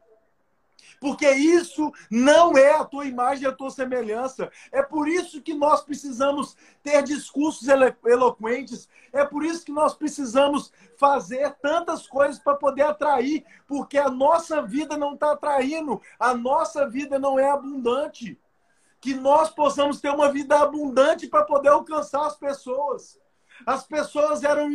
Porque isso não é a tua imagem e a tua semelhança. É por isso que nós precisamos ter discursos eloquentes. É por isso que nós precisamos fazer tantas coisas para poder atrair. Porque a nossa vida não está atraindo. A nossa vida não é abundante. Que nós possamos ter uma vida abundante para poder alcançar as pessoas. As pessoas eram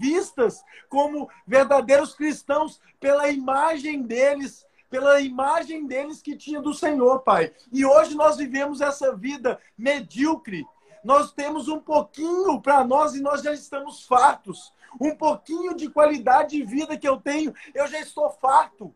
vistas como verdadeiros cristãos pela imagem deles, pela imagem deles que tinha do Senhor, Pai. E hoje nós vivemos essa vida medíocre. Nós temos um pouquinho para nós e nós já estamos fartos. Um pouquinho de qualidade de vida que eu tenho, eu já estou farto.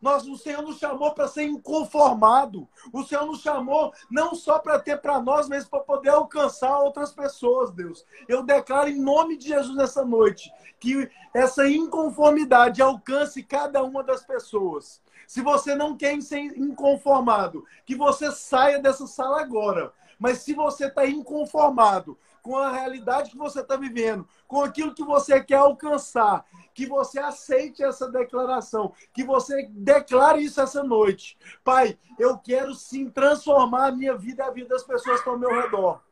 Nós, o Senhor nos chamou para ser inconformado. O Senhor nos chamou não só para ter para nós, mas para poder alcançar outras pessoas, Deus. Eu declaro em nome de Jesus nessa noite que essa inconformidade alcance cada uma das pessoas. Se você não quer ser inconformado, que você saia dessa sala agora. Mas se você está inconformado com a realidade que você está vivendo, com aquilo que você quer alcançar, que você aceite essa declaração, que você declare isso essa noite. Pai, eu quero sim transformar a minha vida e a vida das pessoas que estão ao meu redor.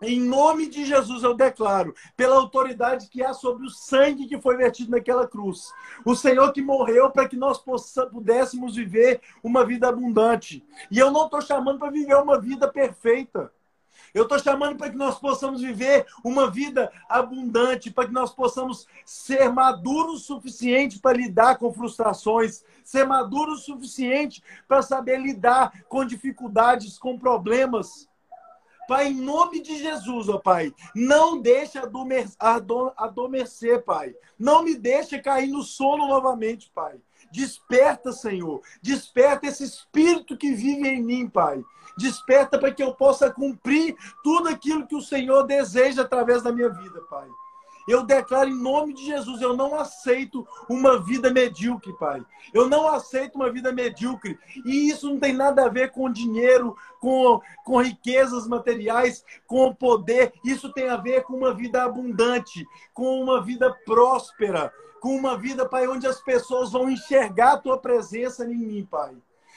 Em nome de Jesus eu declaro, pela autoridade que há sobre o sangue que foi vertido naquela cruz. O Senhor que morreu para que nós pudéssemos viver uma vida abundante. E eu não estou chamando para viver uma vida perfeita. Eu estou chamando para que nós possamos viver uma vida abundante, para que nós possamos ser maduros o suficiente para lidar com frustrações, ser maduros o suficiente para saber lidar com dificuldades, com problemas. Pai, em nome de Jesus, ó Pai, não deixe adormecer, Pai. Não me deixe cair no sono novamente, Pai. Desperta, Senhor. Desperta esse espírito que vive em mim, Pai. Desperta para que eu possa cumprir tudo aquilo que o Senhor deseja através da minha vida, Pai. Eu declaro em nome de Jesus, eu não aceito uma vida medíocre, Pai. Eu não aceito uma vida medíocre. E isso não tem nada a ver com dinheiro, com, com riquezas materiais, com poder. Isso tem a ver com uma vida abundante, com uma vida próspera, com uma vida, Pai, onde as pessoas vão enxergar a tua presença em mim, Pai.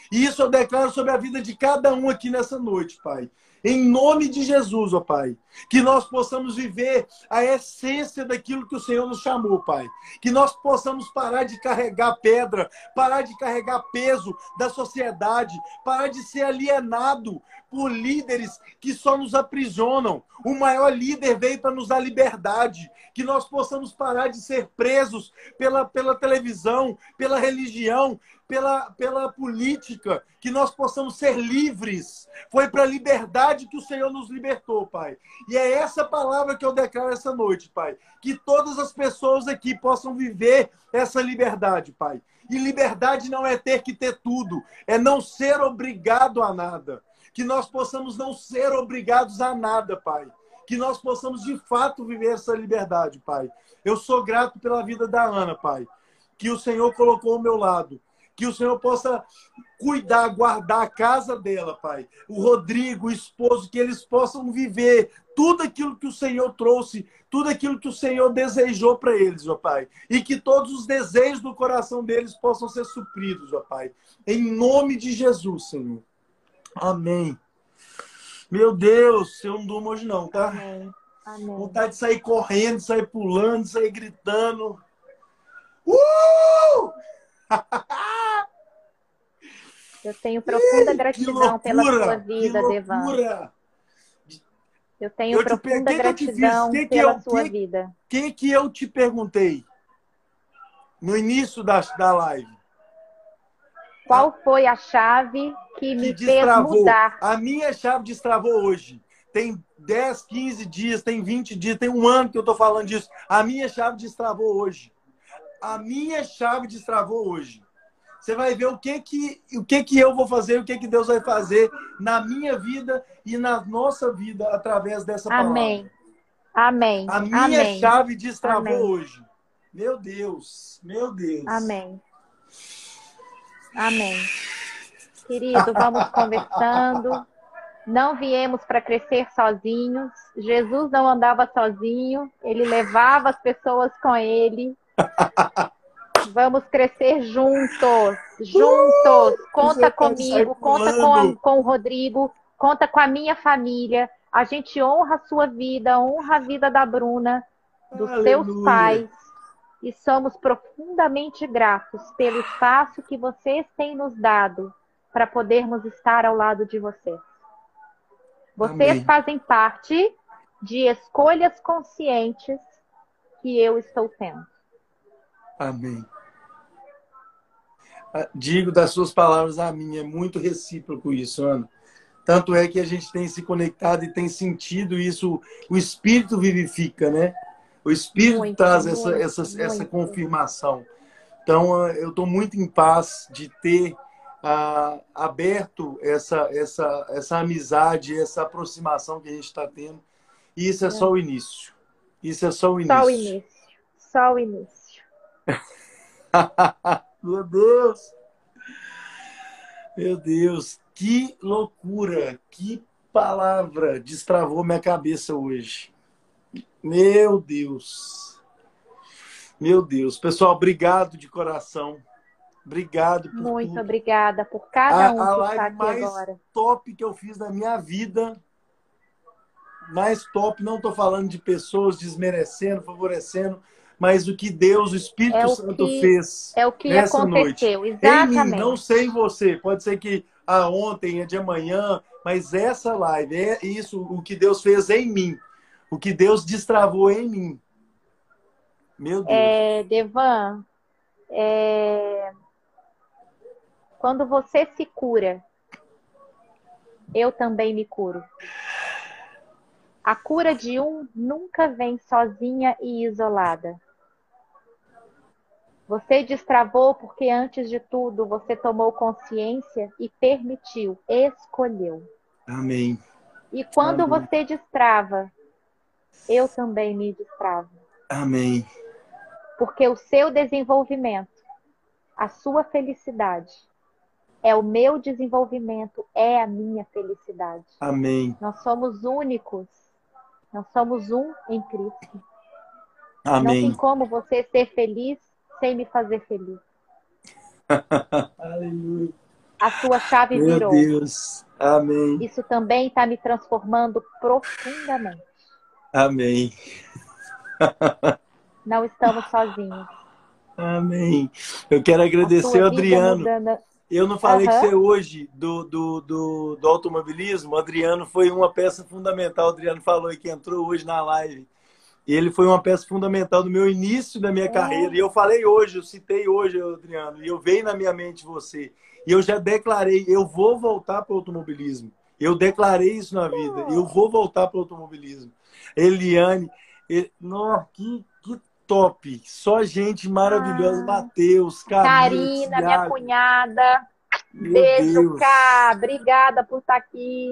E isso eu declaro sobre a vida de cada um aqui nessa noite, Pai. Em nome de Jesus, ó Pai. Que nós possamos viver a essência daquilo que o Senhor nos chamou, Pai. Que nós possamos parar de carregar pedra, parar de carregar peso da sociedade, parar de ser alienado por líderes que só nos aprisionam. O maior líder veio para nos dar liberdade. Que nós possamos parar de ser presos pela, pela televisão, pela religião, pela, pela política, que nós possamos ser livres. Foi para a liberdade que o Senhor nos libertou, Pai. E é essa palavra que eu declaro essa noite, Pai. Que todas as pessoas aqui possam viver essa liberdade, Pai. E liberdade não é ter que ter tudo, é não ser obrigado a nada. Que nós possamos não ser obrigados a nada, Pai. Que nós possamos de fato viver essa liberdade, Pai. Eu sou grato pela vida da Ana, Pai. Que o Senhor colocou ao meu lado que o Senhor possa cuidar, guardar a casa dela, Pai. O Rodrigo, o esposo, que eles possam viver tudo aquilo que o Senhor trouxe, tudo aquilo que o Senhor desejou para eles, ó Pai. E que todos os desejos do coração deles possam ser supridos, ó Pai. Em nome de Jesus, Senhor. Amém. Meu Deus, eu não durmo hoje não, tá? Amém. Amém. Vontade de sair correndo, sair pulando, sair gritando. Uh! Eu tenho profunda gratidão pela sua vida, Devan. Eu tenho eu profunda gratidão que que pela eu, sua que, vida. O que, que eu te perguntei no início da, da live? Qual foi a chave que, que me destravou. fez mudar? A minha chave destravou hoje. Tem 10, 15 dias, tem 20 dias, tem um ano que eu estou falando disso. A minha chave destravou hoje. A minha chave destravou hoje. Você vai ver o que que, o que que eu vou fazer, o que que Deus vai fazer na minha vida e na nossa vida através dessa palavra. Amém. Amém. A minha Amém. chave destravou Amém. hoje. Meu Deus, meu Deus. Amém. Amém. Querido, vamos conversando. Não viemos para crescer sozinhos. Jesus não andava sozinho, ele levava as pessoas com ele. Vamos crescer juntos, juntos. Uh, conta comigo, conta com, a, com o Rodrigo, conta com a minha família. A gente honra a sua vida, honra a vida da Bruna, dos Aleluia. seus pais. E somos profundamente gratos pelo espaço que vocês têm nos dado para podermos estar ao lado de vocês. Vocês Amém. fazem parte de escolhas conscientes que eu estou tendo. Amém. Ah, digo das suas palavras a mim, é muito recíproco isso, Ana. Tanto é que a gente tem se conectado e tem sentido isso, o Espírito vivifica, né? O Espírito muito, traz muito, essa, essa, essa confirmação. Então, ah, eu estou muito em paz de ter ah, aberto essa, essa, essa amizade, essa aproximação que a gente está tendo. E isso é, é, só o início. Isso é só o início. Só o início. Só o início. Meu Deus! Meu Deus, que loucura! Que palavra destravou minha cabeça hoje. Meu Deus. Meu Deus. Pessoal, obrigado de coração. Obrigado por Muito tudo. obrigada por cada um a, a que live aqui mais agora. top que eu fiz na minha vida. Mais top, não estou falando de pessoas desmerecendo, favorecendo, mas o que Deus, o Espírito é o Santo que, fez. É o que nessa aconteceu, noite. exatamente. Em mim, não sei em você, pode ser que a ontem, é de amanhã, mas essa live é isso, o que Deus fez em mim, o que Deus destravou em mim. Meu Deus. É, Devan, é... quando você se cura, eu também me curo. A cura de um nunca vem sozinha e isolada. Você destravou porque, antes de tudo, você tomou consciência e permitiu, escolheu. Amém. E quando Amém. você destrava, eu também me destravo. Amém. Porque o seu desenvolvimento, a sua felicidade, é o meu desenvolvimento, é a minha felicidade. Amém. Nós somos únicos. Nós somos um em Cristo. Amém. Não tem como você ser feliz sem me fazer feliz. Aleluia. A sua chave Meu virou. Deus. Amém. Isso também está me transformando profundamente. Amém. Não estamos sozinhos. Amém. Eu quero agradecer Adriano. Eu não falei uhum. que você hoje do, do, do, do, automobilismo. O Adriano foi uma peça fundamental. O Adriano falou que entrou hoje na live. Ele foi uma peça fundamental no meu início da minha carreira. E eu falei hoje, eu citei hoje, Adriano, e eu veio na minha mente você. E eu já declarei, eu vou voltar para o automobilismo. Eu declarei isso na vida. Eu vou voltar para o automobilismo. Eliane, ele, nossa, que, que top. Só gente maravilhosa. Ah, Matheus, Karina, minha cunhada. Meu Beijo, Deus. Cá. Obrigada por estar aqui.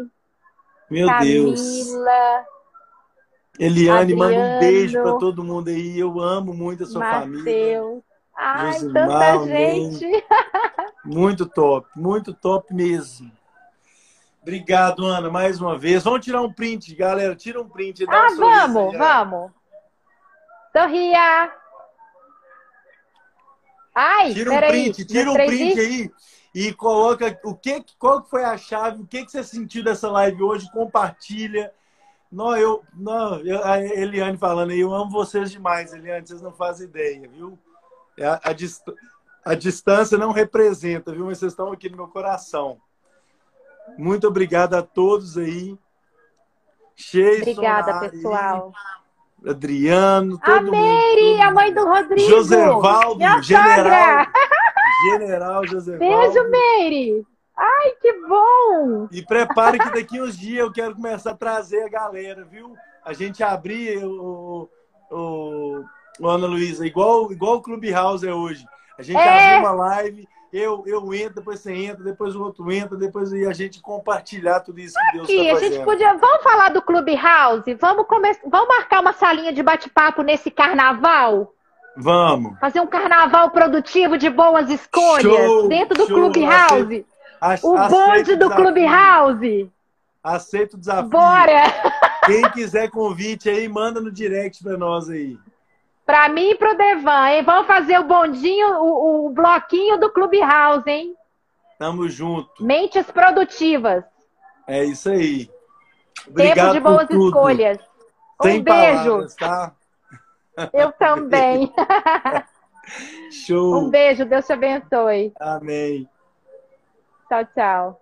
Meu Camila. Deus. Eliane, Adriano, manda um beijo para todo mundo aí. Eu amo muito a sua Mateus. família. Ai, Josimar, tanta gente. Muito top, muito top mesmo. Obrigado, Ana, mais uma vez. Vamos tirar um print, galera. Tira um print. ah, um vamos, aí, vamos. Sorria. Ai, tira um print, tira um print aí e coloca o que, qual foi a chave, o que, que você sentiu dessa live hoje, compartilha. Não, eu, não, eu, a Eliane falando aí, eu amo vocês demais, Eliane, vocês não fazem ideia, viu? É a, a, dist, a distância não representa, viu? Mas vocês estão aqui no meu coração. Muito obrigado a todos aí. Cheio Obrigada, pessoal. Adriano, todo a Mary, mundo. a mãe do Rodrigo. Josevaldo, general. General Josevaldo. Beijo, Mary. Ai, que bom! E prepare que daqui uns dias eu quero começar a trazer a galera, viu? A gente abrir o, o, o Ana Luísa, igual, igual o Clubhouse é hoje. A gente é. abre uma live, eu, eu entro, depois você entra, depois o outro entra, depois a gente compartilhar tudo isso que Deus está fazendo. A gente podia, vamos falar do Clubhouse? Vamos, come... vamos marcar uma salinha de bate-papo nesse carnaval? Vamos. Fazer um carnaval produtivo de boas escolhas show, dentro do show, Clubhouse. O bonde do Clubhouse. Aceito o desafio. Bora! Quem quiser convite aí, manda no direct para nós aí. Pra mim e pro Devan, hein? Vamos fazer o bondinho, o, o bloquinho do Clubhouse, hein? Tamo junto. Mentes produtivas. É isso aí. Obrigado Tempo de boas tudo. escolhas. Sem um beijo. palavras, tá? Eu também. Show. um beijo, Deus te abençoe. Amém. Tchau, tchau.